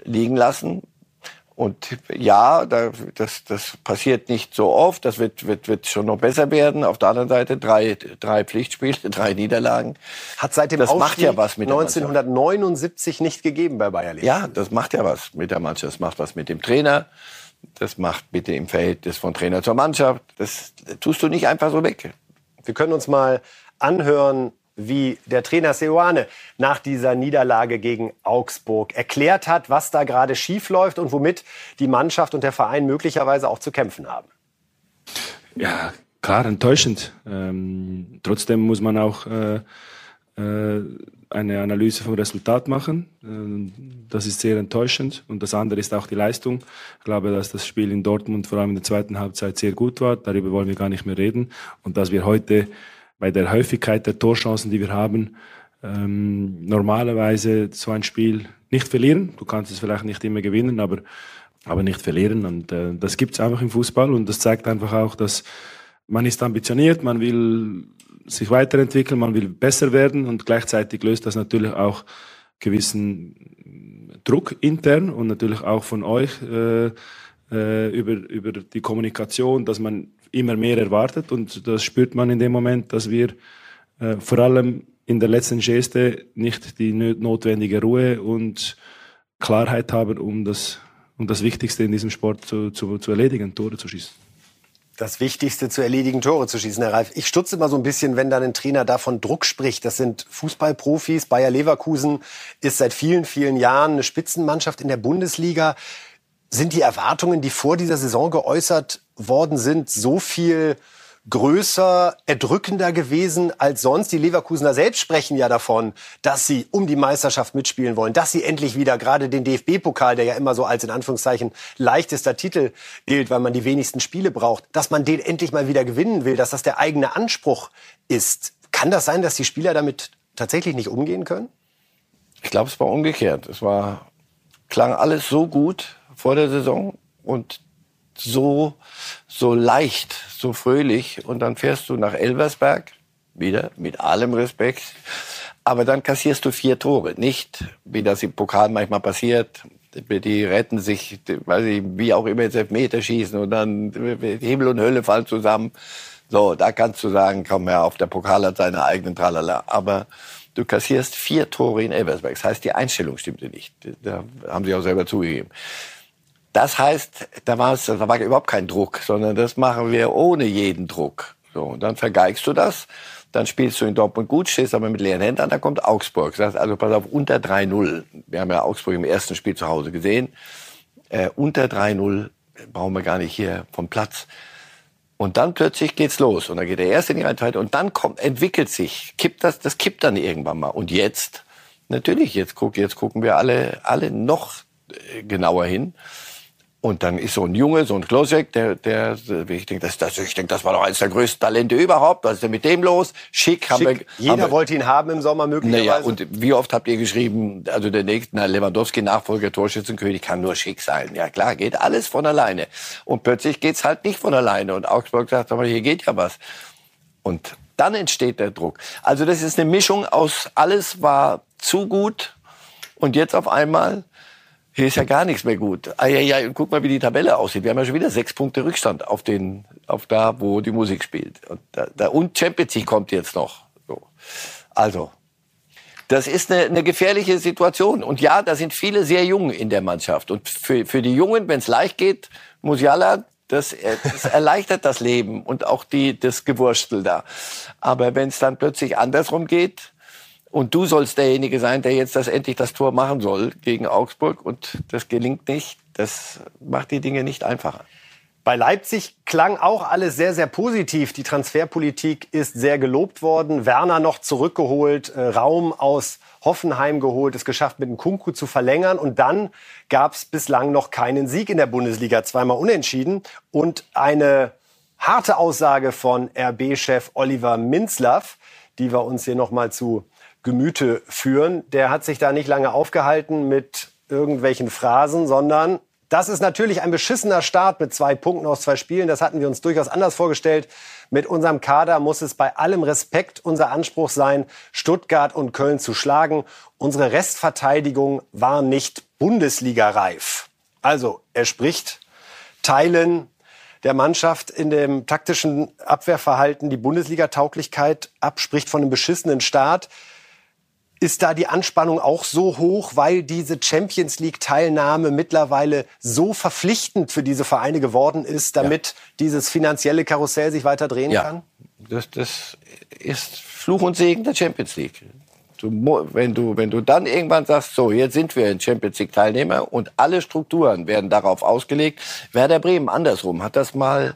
liegen lassen. Und ja, das, das passiert nicht so oft. Das wird, wird, wird schon noch besser werden. Auf der anderen Seite drei, drei Pflichtspiele, drei Niederlagen. Hat seit dem das macht ja was mit 1979 nicht gegeben bei Bayer Leverkusen. Ja, das macht ja was mit der Mannschaft. Das macht was mit dem Trainer. Das macht bitte im Verhältnis von Trainer zur Mannschaft. Das tust du nicht einfach so weg. Wir können uns mal anhören, wie der Trainer Seoane nach dieser Niederlage gegen Augsburg erklärt hat, was da gerade schief läuft und womit die Mannschaft und der Verein möglicherweise auch zu kämpfen haben. Ja, klar, enttäuschend. Ähm, trotzdem muss man auch äh, äh, eine Analyse vom Resultat machen. Ähm, das ist sehr enttäuschend. Und das andere ist auch die Leistung. Ich glaube, dass das Spiel in Dortmund vor allem in der zweiten Halbzeit sehr gut war. Darüber wollen wir gar nicht mehr reden. Und dass wir heute bei der Häufigkeit der Torchancen, die wir haben, ähm, normalerweise so ein Spiel nicht verlieren. Du kannst es vielleicht nicht immer gewinnen, aber, aber nicht verlieren. Und äh, das gibt es einfach im Fußball und das zeigt einfach auch, dass man ist ambitioniert, man will sich weiterentwickeln, man will besser werden und gleichzeitig löst das natürlich auch gewissen Druck intern und natürlich auch von euch äh, äh, über, über die Kommunikation, dass man immer mehr erwartet und das spürt man in dem Moment, dass wir äh, vor allem in der letzten Geste nicht die notwendige Ruhe und Klarheit haben, um das, um das Wichtigste in diesem Sport zu, zu, zu erledigen, Tore zu schießen das Wichtigste zu erledigen, Tore zu schießen, Herr Reif. Ich stutze immer so ein bisschen, wenn dann ein Trainer davon Druck spricht. Das sind Fußballprofis. Bayer Leverkusen ist seit vielen, vielen Jahren eine Spitzenmannschaft in der Bundesliga. Sind die Erwartungen, die vor dieser Saison geäußert worden sind, so viel größer, erdrückender gewesen als sonst. Die Leverkusener selbst sprechen ja davon, dass sie um die Meisterschaft mitspielen wollen, dass sie endlich wieder gerade den DFB-Pokal, der ja immer so als in Anführungszeichen leichtester Titel gilt, weil man die wenigsten Spiele braucht, dass man den endlich mal wieder gewinnen will, dass das der eigene Anspruch ist. Kann das sein, dass die Spieler damit tatsächlich nicht umgehen können? Ich glaube, es war umgekehrt. Es war, klang alles so gut, vor der Saison und so, so leicht, so fröhlich. Und dann fährst du nach Elversberg, wieder mit allem Respekt. Aber dann kassierst du vier Tore. Nicht, wie das im Pokal manchmal passiert. Die retten sich, weiß ich, wie auch immer ins Elfmeterschießen und dann Himmel und Hölle fallen zusammen. So, da kannst du sagen, komm her, auf der Pokal hat seine eigenen Tralala. Aber du kassierst vier Tore in Elversberg. Das heißt, die Einstellung stimmte nicht. Da haben sie auch selber zugegeben. Das heißt, da war, es, da war überhaupt kein Druck, sondern das machen wir ohne jeden Druck. So, und dann vergeigst du das. Dann spielst du in Dortmund gut, stehst aber mit leeren Händen, dann kommt Augsburg. Sagst also pass auf, unter 3-0. Wir haben ja Augsburg im ersten Spiel zu Hause gesehen. Äh, unter 3-0 brauchen wir gar nicht hier vom Platz. Und dann plötzlich geht's los. Und dann geht der erste in die Reihe und dann kommt, entwickelt sich, kippt das, das kippt dann irgendwann mal. Und jetzt, natürlich, jetzt, guck, jetzt gucken wir alle, alle noch äh, genauer hin. Und dann ist so ein Junge, so ein Klosek, der, der, ich denke, das, das, ich denke, das war doch eines der größten Talente überhaupt. Was ist denn mit dem los? Schick, haben Schick. wir. Jeder haben wir, wollte ihn haben im Sommer möglicherweise. naja, und wie oft habt ihr geschrieben, also der nächste, na, Lewandowski, Nachfolger, Torschützenkönig, kann nur schick sein. Ja klar, geht alles von alleine. Und plötzlich geht's halt nicht von alleine. Und Augsburg sagt, aber hier geht ja was. Und dann entsteht der Druck. Also das ist eine Mischung aus, alles war zu gut. Und jetzt auf einmal hier ist ja gar nichts mehr gut. Ah, ja, ja, guck mal, wie die Tabelle aussieht. Wir haben ja schon wieder sechs Punkte Rückstand auf den, auf da, wo die Musik spielt. Und, da, da, und Champions League kommt jetzt noch. So. Also, das ist eine, eine gefährliche Situation. Und ja, da sind viele sehr jung in der Mannschaft. Und für, für die Jungen, wenn es leicht geht, Musiala, das, das erleichtert das Leben und auch die, das Gewurstel da. Aber wenn es dann plötzlich andersrum geht, und du sollst derjenige sein, der jetzt das endlich das Tor machen soll gegen Augsburg. Und das gelingt nicht. Das macht die Dinge nicht einfacher. Bei Leipzig klang auch alles sehr, sehr positiv. Die Transferpolitik ist sehr gelobt worden. Werner noch zurückgeholt, äh, Raum aus Hoffenheim geholt, es geschafft, mit dem Kunku zu verlängern. Und dann gab es bislang noch keinen Sieg in der Bundesliga, zweimal unentschieden. Und eine harte Aussage von RB-Chef Oliver Minzlaff, die wir uns hier noch mal zu Gemüte führen. Der hat sich da nicht lange aufgehalten mit irgendwelchen Phrasen, sondern das ist natürlich ein beschissener Start mit zwei Punkten aus zwei Spielen. Das hatten wir uns durchaus anders vorgestellt. Mit unserem Kader muss es bei allem Respekt unser Anspruch sein, Stuttgart und Köln zu schlagen. Unsere Restverteidigung war nicht Bundesliga-reif. Also, er spricht Teilen der Mannschaft in dem taktischen Abwehrverhalten die Bundesliga-Tauglichkeit ab, spricht von einem beschissenen Start. Ist da die Anspannung auch so hoch, weil diese Champions League-Teilnahme mittlerweile so verpflichtend für diese Vereine geworden ist, damit ja. dieses finanzielle Karussell sich weiter drehen ja. kann? Das, das ist Fluch und Segen der Champions League. Du, wenn, du, wenn du dann irgendwann sagst, so, jetzt sind wir ein Champions League-Teilnehmer und alle Strukturen werden darauf ausgelegt. Werder Bremen andersrum hat das mal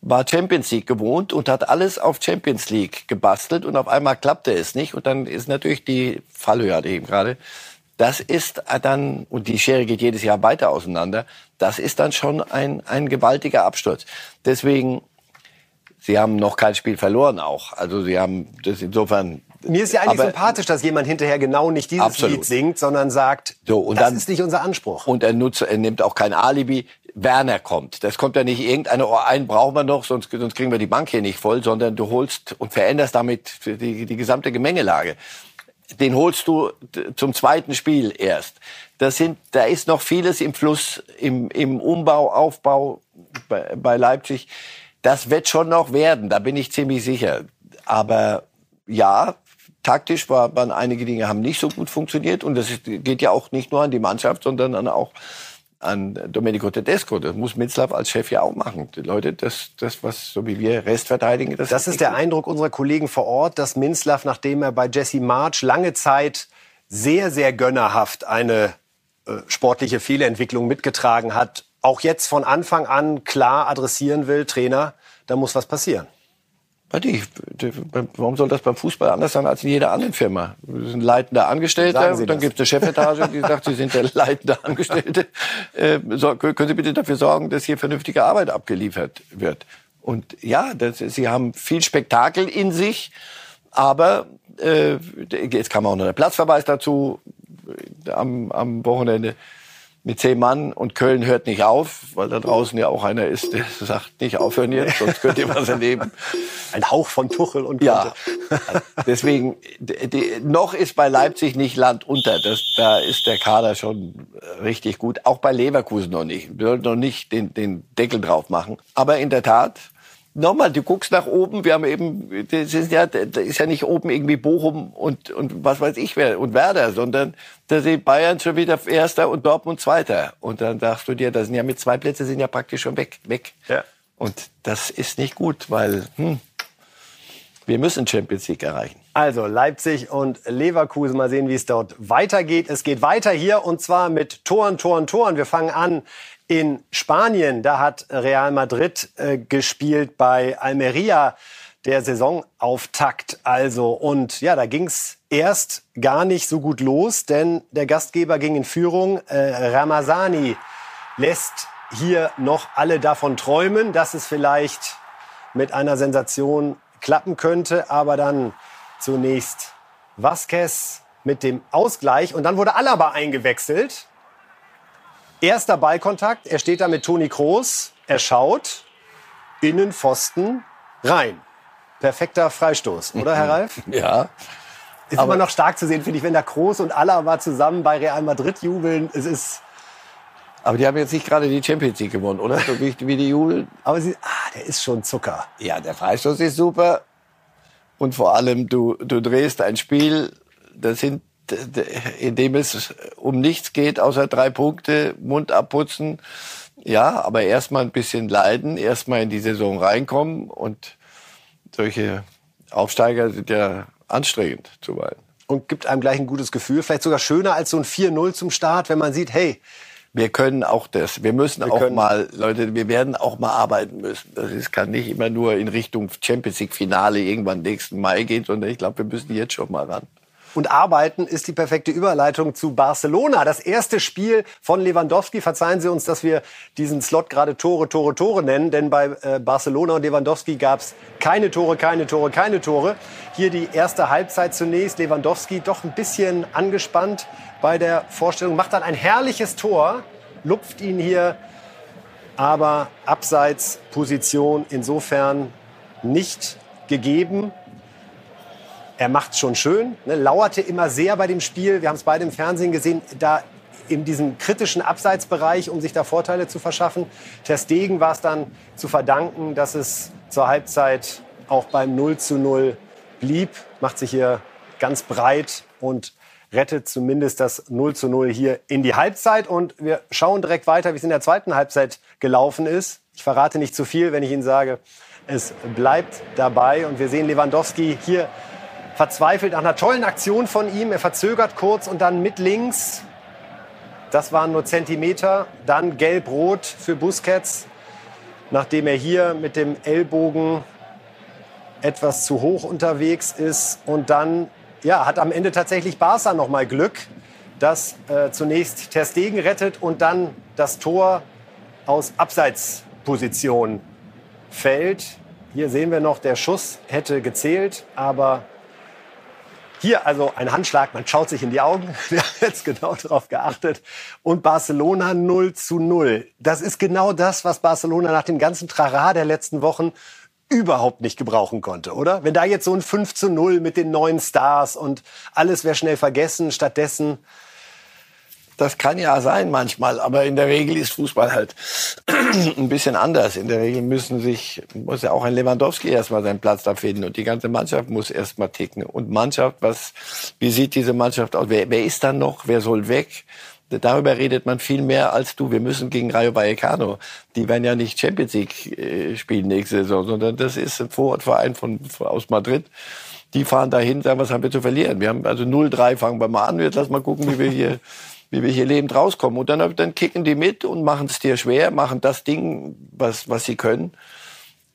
war Champions League gewohnt und hat alles auf Champions League gebastelt und auf einmal klappte es nicht und dann ist natürlich die Fallhöhe hatte eben gerade. Das ist dann, und die Schere geht jedes Jahr weiter auseinander, das ist dann schon ein, ein gewaltiger Absturz. Deswegen, Sie haben noch kein Spiel verloren auch. Also Sie haben das insofern mir ist ja eigentlich aber, sympathisch, dass jemand hinterher genau nicht dieses absolut. Lied singt, sondern sagt, so, und das dann, ist nicht unser Anspruch. Und er, nutzt, er nimmt auch kein Alibi. Werner kommt. Das kommt ja nicht irgendeine, oh, einen brauchen wir noch, sonst, sonst kriegen wir die Bank hier nicht voll, sondern du holst und veränderst damit die, die gesamte Gemengelage. Den holst du zum zweiten Spiel erst. Das sind, da ist noch vieles im Fluss, im, im Umbau, Aufbau bei, bei Leipzig. Das wird schon noch werden, da bin ich ziemlich sicher. Aber ja, taktisch war, waren einige Dinge haben nicht so gut funktioniert und das geht ja auch nicht nur an die Mannschaft, sondern auch an Domenico Tedesco. Das muss Mitzlaff als Chef ja auch machen. Die Leute, das, das was so wie wir Rest verteidigen, das, das ist der gut. Eindruck unserer Kollegen vor Ort, dass Minzlaff, nachdem er bei Jesse March lange Zeit sehr, sehr gönnerhaft eine äh, sportliche Fehlentwicklung mitgetragen hat, auch jetzt von Anfang an klar adressieren will, Trainer, da muss was passieren. Warum soll das beim Fußball anders sein als in jeder anderen Firma? Wir sind leitender Angestellter und dann gibt es eine Chefetage, die sagt, Sie sind der leitende Angestellte. Äh, so, können Sie bitte dafür sorgen, dass hier vernünftige Arbeit abgeliefert wird? Und ja, das, Sie haben viel Spektakel in sich, aber äh, jetzt kam auch noch der Platzverweis dazu am, am Wochenende mit zehn Mann und Köln hört nicht auf, weil da draußen ja auch einer ist, der sagt, nicht aufhören jetzt, sonst könnt ihr was erleben. Ein Hauch von Tuchel und Ja, deswegen, die, noch ist bei Leipzig nicht Land unter. Das, da ist der Kader schon richtig gut. Auch bei Leverkusen noch nicht. Wir sollten noch nicht den, den Deckel drauf machen. Aber in der Tat, nochmal, du guckst nach oben, wir haben eben, das ist ja, das ist ja nicht oben irgendwie Bochum und, und was weiß ich wer und Werder, sondern da sind Bayern schon wieder Erster und Dortmund Zweiter. Und dann sagst du dir, da sind ja mit zwei Plätze sind ja praktisch schon weg, weg. Ja. Und das ist nicht gut, weil, hm, Wir müssen Champions League erreichen. Also Leipzig und Leverkusen, mal sehen, wie es dort weitergeht. Es geht weiter hier und zwar mit Toren, Toren, Toren. Wir fangen an in Spanien. Da hat Real Madrid äh, gespielt bei Almeria der Saisonauftakt also. Und ja, da ging's erst gar nicht so gut los, denn der Gastgeber ging in Führung. Äh, Ramazani lässt hier noch alle davon träumen, dass es vielleicht mit einer Sensation klappen könnte. Aber dann zunächst Vasquez mit dem Ausgleich und dann wurde Alaba eingewechselt. Erster Ballkontakt, er steht da mit Toni Kroos, er schaut, Innenpfosten rein. Perfekter Freistoß, oder Herr Ralf? Ja. Ist aber immer noch stark zu sehen, finde ich, wenn da Kroos und Alaba zusammen bei Real Madrid jubeln. Es ist aber die haben jetzt nicht gerade die Champions League gewonnen, oder? So wie, wie die jubeln. Aber sie, ah, der ist schon Zucker. Ja, der Freistoß ist super. Und vor allem, du, du drehst ein Spiel, das sind, in dem es um nichts geht, außer drei Punkte, Mund abputzen. Ja, aber erstmal ein bisschen leiden, erstmal in die Saison reinkommen. Und solche Aufsteiger sind ja anstrengend zuweilen. Und gibt einem gleich ein gutes Gefühl, vielleicht sogar schöner als so ein 4-0 zum Start, wenn man sieht, hey, wir können auch das. Wir müssen wir auch mal, Leute, wir werden auch mal arbeiten müssen. Das ist, kann nicht immer nur in Richtung Champions League Finale irgendwann nächsten Mai gehen, sondern ich glaube, wir müssen jetzt schon mal ran. Und arbeiten ist die perfekte Überleitung zu Barcelona. Das erste Spiel von Lewandowski. Verzeihen Sie uns, dass wir diesen Slot gerade Tore, Tore, Tore nennen. Denn bei äh, Barcelona und Lewandowski gab es keine Tore, keine Tore, keine Tore. Hier die erste Halbzeit zunächst. Lewandowski doch ein bisschen angespannt bei der Vorstellung. Macht dann ein herrliches Tor. Lupft ihn hier. Aber Abseitsposition insofern nicht gegeben er macht schon schön, ne, lauerte immer sehr bei dem Spiel. Wir haben es beide im Fernsehen gesehen, da in diesem kritischen Abseitsbereich, um sich da Vorteile zu verschaffen. Ter Stegen war es dann zu verdanken, dass es zur Halbzeit auch beim 0 zu 0 blieb. Macht sich hier ganz breit und rettet zumindest das 0 zu 0 hier in die Halbzeit. Und wir schauen direkt weiter, wie es in der zweiten Halbzeit gelaufen ist. Ich verrate nicht zu viel, wenn ich Ihnen sage, es bleibt dabei. Und wir sehen Lewandowski hier verzweifelt nach einer tollen Aktion von ihm. Er verzögert kurz und dann mit links. Das waren nur Zentimeter. Dann gelb-rot für Busquets, nachdem er hier mit dem Ellbogen etwas zu hoch unterwegs ist. Und dann ja, hat am Ende tatsächlich Barca noch mal Glück, dass äh, zunächst Ter Stegen rettet und dann das Tor aus Abseitsposition fällt. Hier sehen wir noch, der Schuss hätte gezählt, aber hier also ein Handschlag, man schaut sich in die Augen, wir haben jetzt genau darauf geachtet. Und Barcelona 0 zu 0. Das ist genau das, was Barcelona nach dem ganzen Trara der letzten Wochen überhaupt nicht gebrauchen konnte, oder? Wenn da jetzt so ein 5 zu 0 mit den neuen Stars und alles wäre schnell vergessen, stattdessen das kann ja sein manchmal, aber in der Regel ist Fußball halt ein bisschen anders. In der Regel müssen sich, muss ja auch ein Lewandowski erstmal seinen Platz da finden und die ganze Mannschaft muss erstmal ticken. Und Mannschaft, was, wie sieht diese Mannschaft aus? Wer, wer ist dann noch? Wer soll weg? Darüber redet man viel mehr als du. Wir müssen gegen Rayo Vallecano. Die werden ja nicht Champions League äh, spielen nächste Saison, sondern das ist ein Vorortverein von, von aus Madrid die fahren dahin, sagen, was haben wir zu verlieren? Wir haben also 0-3, fangen wir mal an. Jetzt lass mal gucken, wie wir hier wie wir hier lebend rauskommen. Und dann, dann kicken die mit und machen es dir schwer, machen das Ding, was, was sie können.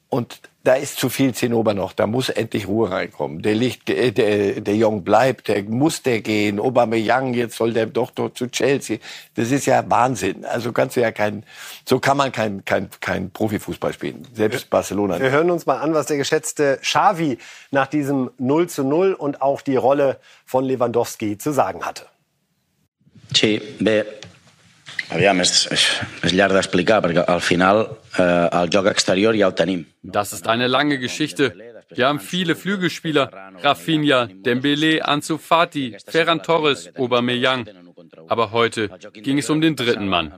Und da ist zu viel Zinnober noch. Da muss endlich Ruhe reinkommen. Der Licht, äh, der, der Jong bleibt, der muss der gehen. Aubameyang, jetzt soll der doch dort zu Chelsea. Das ist ja Wahnsinn. Also kannst du ja kein, so kann man kein, kein, kein Profifußball spielen. Selbst Barcelona. Wir hören uns mal an, was der geschätzte Xavi nach diesem 0 zu 0 und auch die Rolle von Lewandowski zu sagen hatte. Sí, bé. Das ist eine lange Geschichte. Wir haben viele Flügelspieler. Rafinha, Dembele, Ansu Fati, Ferran Torres, Aubameyang. Aber heute ging es um den dritten Mann.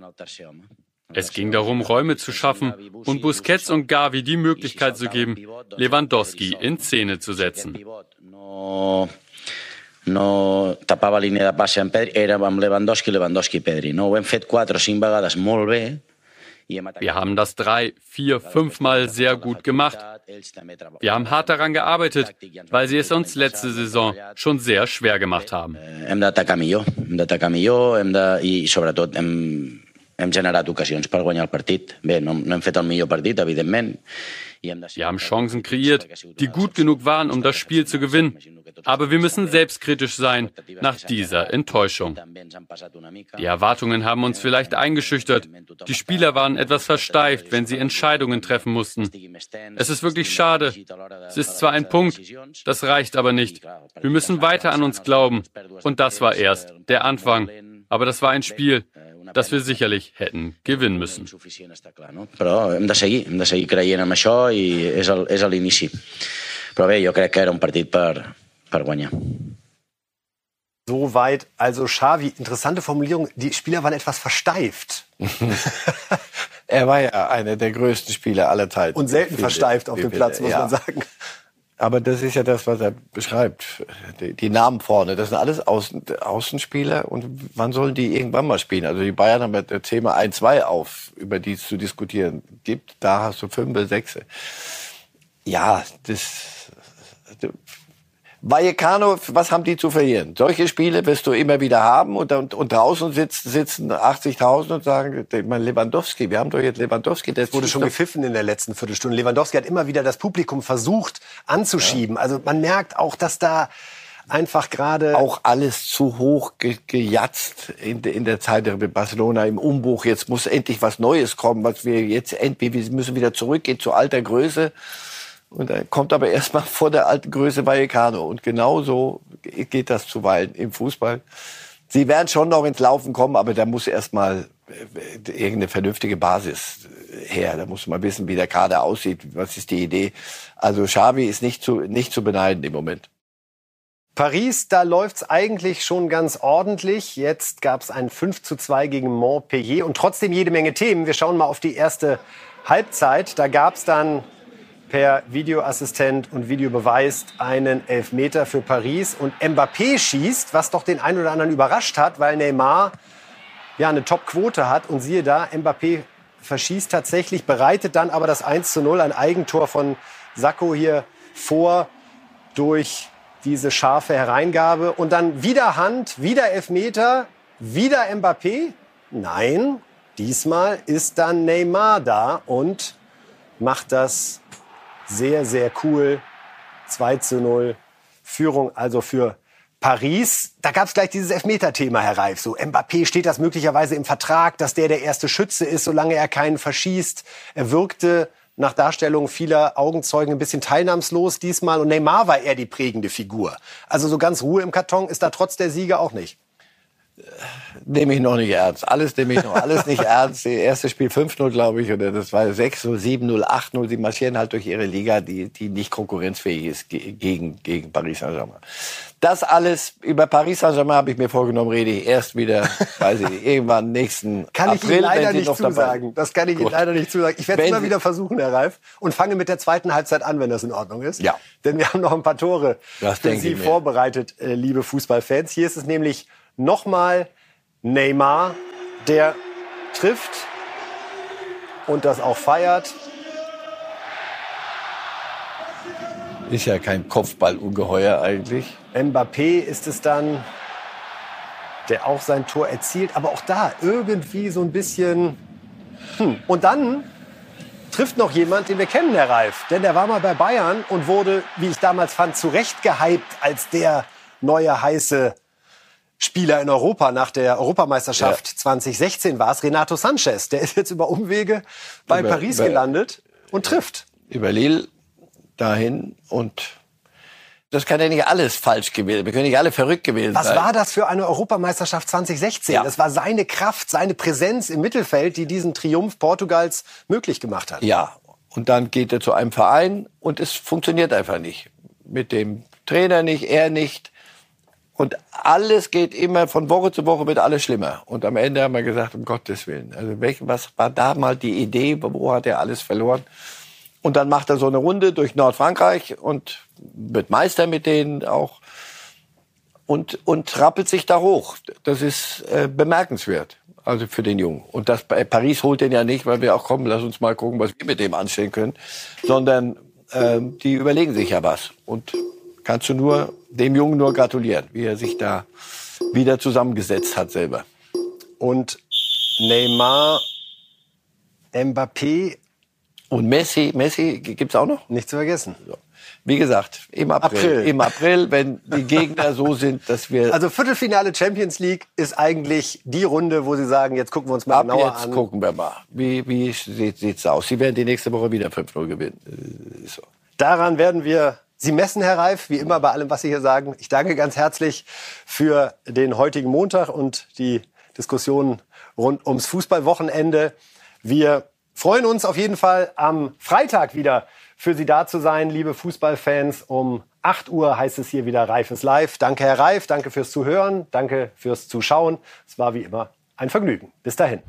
Es ging darum, Räume zu schaffen und Busquets und Gavi die Möglichkeit zu geben, Lewandowski in Szene zu setzen no tapava línia de passe amb Pedri, era amb Lewandowski, Lewandowski Pedri. No? Ho hem fet quatre o cinc vegades molt bé Wir haben das drei, vier, fünfmal sehr gut gemacht. Wir haben hart daran gearbeitet, weil sie es uns letzte Saison schon sehr schwer gemacht haben. Hem d'atacar millor, hem d'atacar millor hem de, i sobretot hem, hem generat ocasions per guanyar el partit. Bé, no, no hem fet el millor partit, evidentment, wir haben Chancen kreiert, die gut genug waren, um das Spiel zu gewinnen. Aber wir müssen selbstkritisch sein nach dieser Enttäuschung. Die Erwartungen haben uns vielleicht eingeschüchtert. Die Spieler waren etwas versteift, wenn sie Entscheidungen treffen mussten. Es ist wirklich schade. Es ist zwar ein Punkt, das reicht aber nicht. Wir müssen weiter an uns glauben. Und das war erst der Anfang. Aber das war ein Spiel das wir sicherlich hätten gewinnen müssen. Soweit also Xavi. Interessante Formulierung. Die Spieler waren etwas versteift. er war ja einer der größten Spieler aller Zeiten. Und selten versteift auf dem Platz, muss ja. man sagen. Aber das ist ja das, was er beschreibt. Die, die Namen vorne, das sind alles Außen, Außenspieler. Und wann sollen die irgendwann mal spielen? Also die Bayern haben ja das Thema 1-2 auf, über die es zu diskutieren gibt. Da hast du fünf, sechs. Ja, das, Vallecano, was haben die zu verlieren? Solche Spiele wirst du immer wieder haben und, und, und draußen sitzen, sitzen 80.000 und sagen, mein Lewandowski, wir haben doch jetzt Lewandowski. Das wurde schon gepfiffen in der letzten Viertelstunde. Lewandowski hat immer wieder das Publikum versucht anzuschieben. Ja. Also man merkt auch, dass da einfach gerade auch alles zu hoch ge gejatzt in, in der Zeit der Barcelona im Umbruch. Jetzt muss endlich was Neues kommen, was wir jetzt endlich, wir müssen wieder zurückgehen zu alter Größe. Und dann kommt aber erstmal vor der alten Größe Vallecano. Und genauso geht das zuweilen im Fußball. Sie werden schon noch ins Laufen kommen, aber da muss erstmal äh, irgendeine vernünftige Basis her. Da muss man wissen, wie der Kader aussieht. Was ist die Idee? Also Xavi ist nicht zu, nicht zu beneiden im Moment. Paris, da läuft's eigentlich schon ganz ordentlich. Jetzt gab's ein 5 zu 2 gegen Montpellier und trotzdem jede Menge Themen. Wir schauen mal auf die erste Halbzeit. Da gab's dann per Videoassistent und Videobeweis einen Elfmeter für Paris. Und Mbappé schießt, was doch den einen oder anderen überrascht hat, weil Neymar ja eine Top-Quote hat. Und siehe da, Mbappé verschießt tatsächlich, bereitet dann aber das 1 zu 0, ein Eigentor von Sacco hier vor durch diese scharfe Hereingabe. Und dann wieder Hand, wieder Elfmeter, wieder Mbappé. Nein, diesmal ist dann Neymar da und macht das sehr, sehr cool. 2 zu 0. Führung also für Paris. Da gab es gleich dieses Elfmeter-Thema, Herr Reif. So, Mbappé steht das möglicherweise im Vertrag, dass der der erste Schütze ist, solange er keinen verschießt. Er wirkte nach Darstellung vieler Augenzeugen ein bisschen teilnahmslos diesmal. Und Neymar war eher die prägende Figur. Also so ganz Ruhe im Karton ist da trotz der Sieger auch nicht nehme ich noch nicht ernst. Alles nehme ich noch alles nicht ernst. Das erste Spiel 5-0, glaube ich, oder das war 6-0, 7-0, 8-0. Sie marschieren halt durch ihre Liga, die, die nicht konkurrenzfähig ist gegen, gegen Paris Saint-Germain. Das alles, über Paris Saint-Germain habe ich mir vorgenommen, rede ich erst wieder, weiß ich nicht, irgendwann nächsten Kann April, ich Ihnen leider nicht zusagen. Das kann ich Ihnen leider nicht zusagen. Ich werde es immer wieder versuchen, Herr Reif, und fange mit der zweiten Halbzeit an, wenn das in Ordnung ist. Ja. Denn wir haben noch ein paar Tore das für Sie vorbereitet, äh, liebe Fußballfans. Hier ist es nämlich nochmal Neymar, der trifft und das auch feiert. Ist ja kein Kopfballungeheuer eigentlich. Mbappé ist es dann, der auch sein Tor erzielt, aber auch da irgendwie so ein bisschen. Hm. Und dann trifft noch jemand, den wir kennen, Herr Reif. Denn der war mal bei Bayern und wurde, wie ich damals fand, zu Recht gehypt als der neue heiße Spieler in Europa nach der Europameisterschaft ja. 2016 war es Renato Sanchez. Der ist jetzt über Umwege bei über, Paris über, gelandet und trifft. Über Lille dahin und das kann ja nicht alles falsch gewesen. Wir können nicht alle verrückt gewesen Was sein. Was war das für eine Europameisterschaft 2016? Ja. Das war seine Kraft, seine Präsenz im Mittelfeld, die diesen Triumph Portugals möglich gemacht hat. Ja, und dann geht er zu einem Verein und es funktioniert einfach nicht. Mit dem Trainer nicht, er nicht. Und alles geht immer von Woche zu Woche wird alles schlimmer. Und am Ende haben wir gesagt, um Gottes Willen. Also was war da mal die Idee? Wo hat er alles verloren? Und dann macht er so eine Runde durch Nordfrankreich und wird Meister mit denen auch und, und rappelt sich da hoch. Das ist äh, bemerkenswert. Also für den Jungen. Und das Paris holt den ja nicht, weil wir auch kommen, lass uns mal gucken, was wir mit dem anstellen können, sondern ähm, die überlegen sich ja was. Und kannst du nur dem Jungen nur gratulieren, wie er sich da wieder zusammengesetzt hat selber. Und Neymar, Mbappé und Messi, Messi gibt's auch noch? Nicht zu vergessen. So. Wie gesagt, im April, April. Im April, wenn die Gegner so sind, dass wir. Also Viertelfinale Champions League ist eigentlich die Runde, wo Sie sagen, jetzt gucken wir uns mal Ab genauer jetzt an. gucken wir mal. Wie, wie sieht, sieht's aus? Sie werden die nächste Woche wieder 5-0 gewinnen. Äh, so. Daran werden wir Sie messen, Herr Reif, wie immer bei allem, was Sie hier sagen. Ich danke ganz herzlich für den heutigen Montag und die Diskussion rund ums Fußballwochenende. Wir freuen uns auf jeden Fall am Freitag wieder für Sie da zu sein, liebe Fußballfans. Um 8 Uhr heißt es hier wieder Reifes Live. Danke, Herr Reif. Danke fürs Zuhören. Danke fürs Zuschauen. Es war wie immer ein Vergnügen. Bis dahin.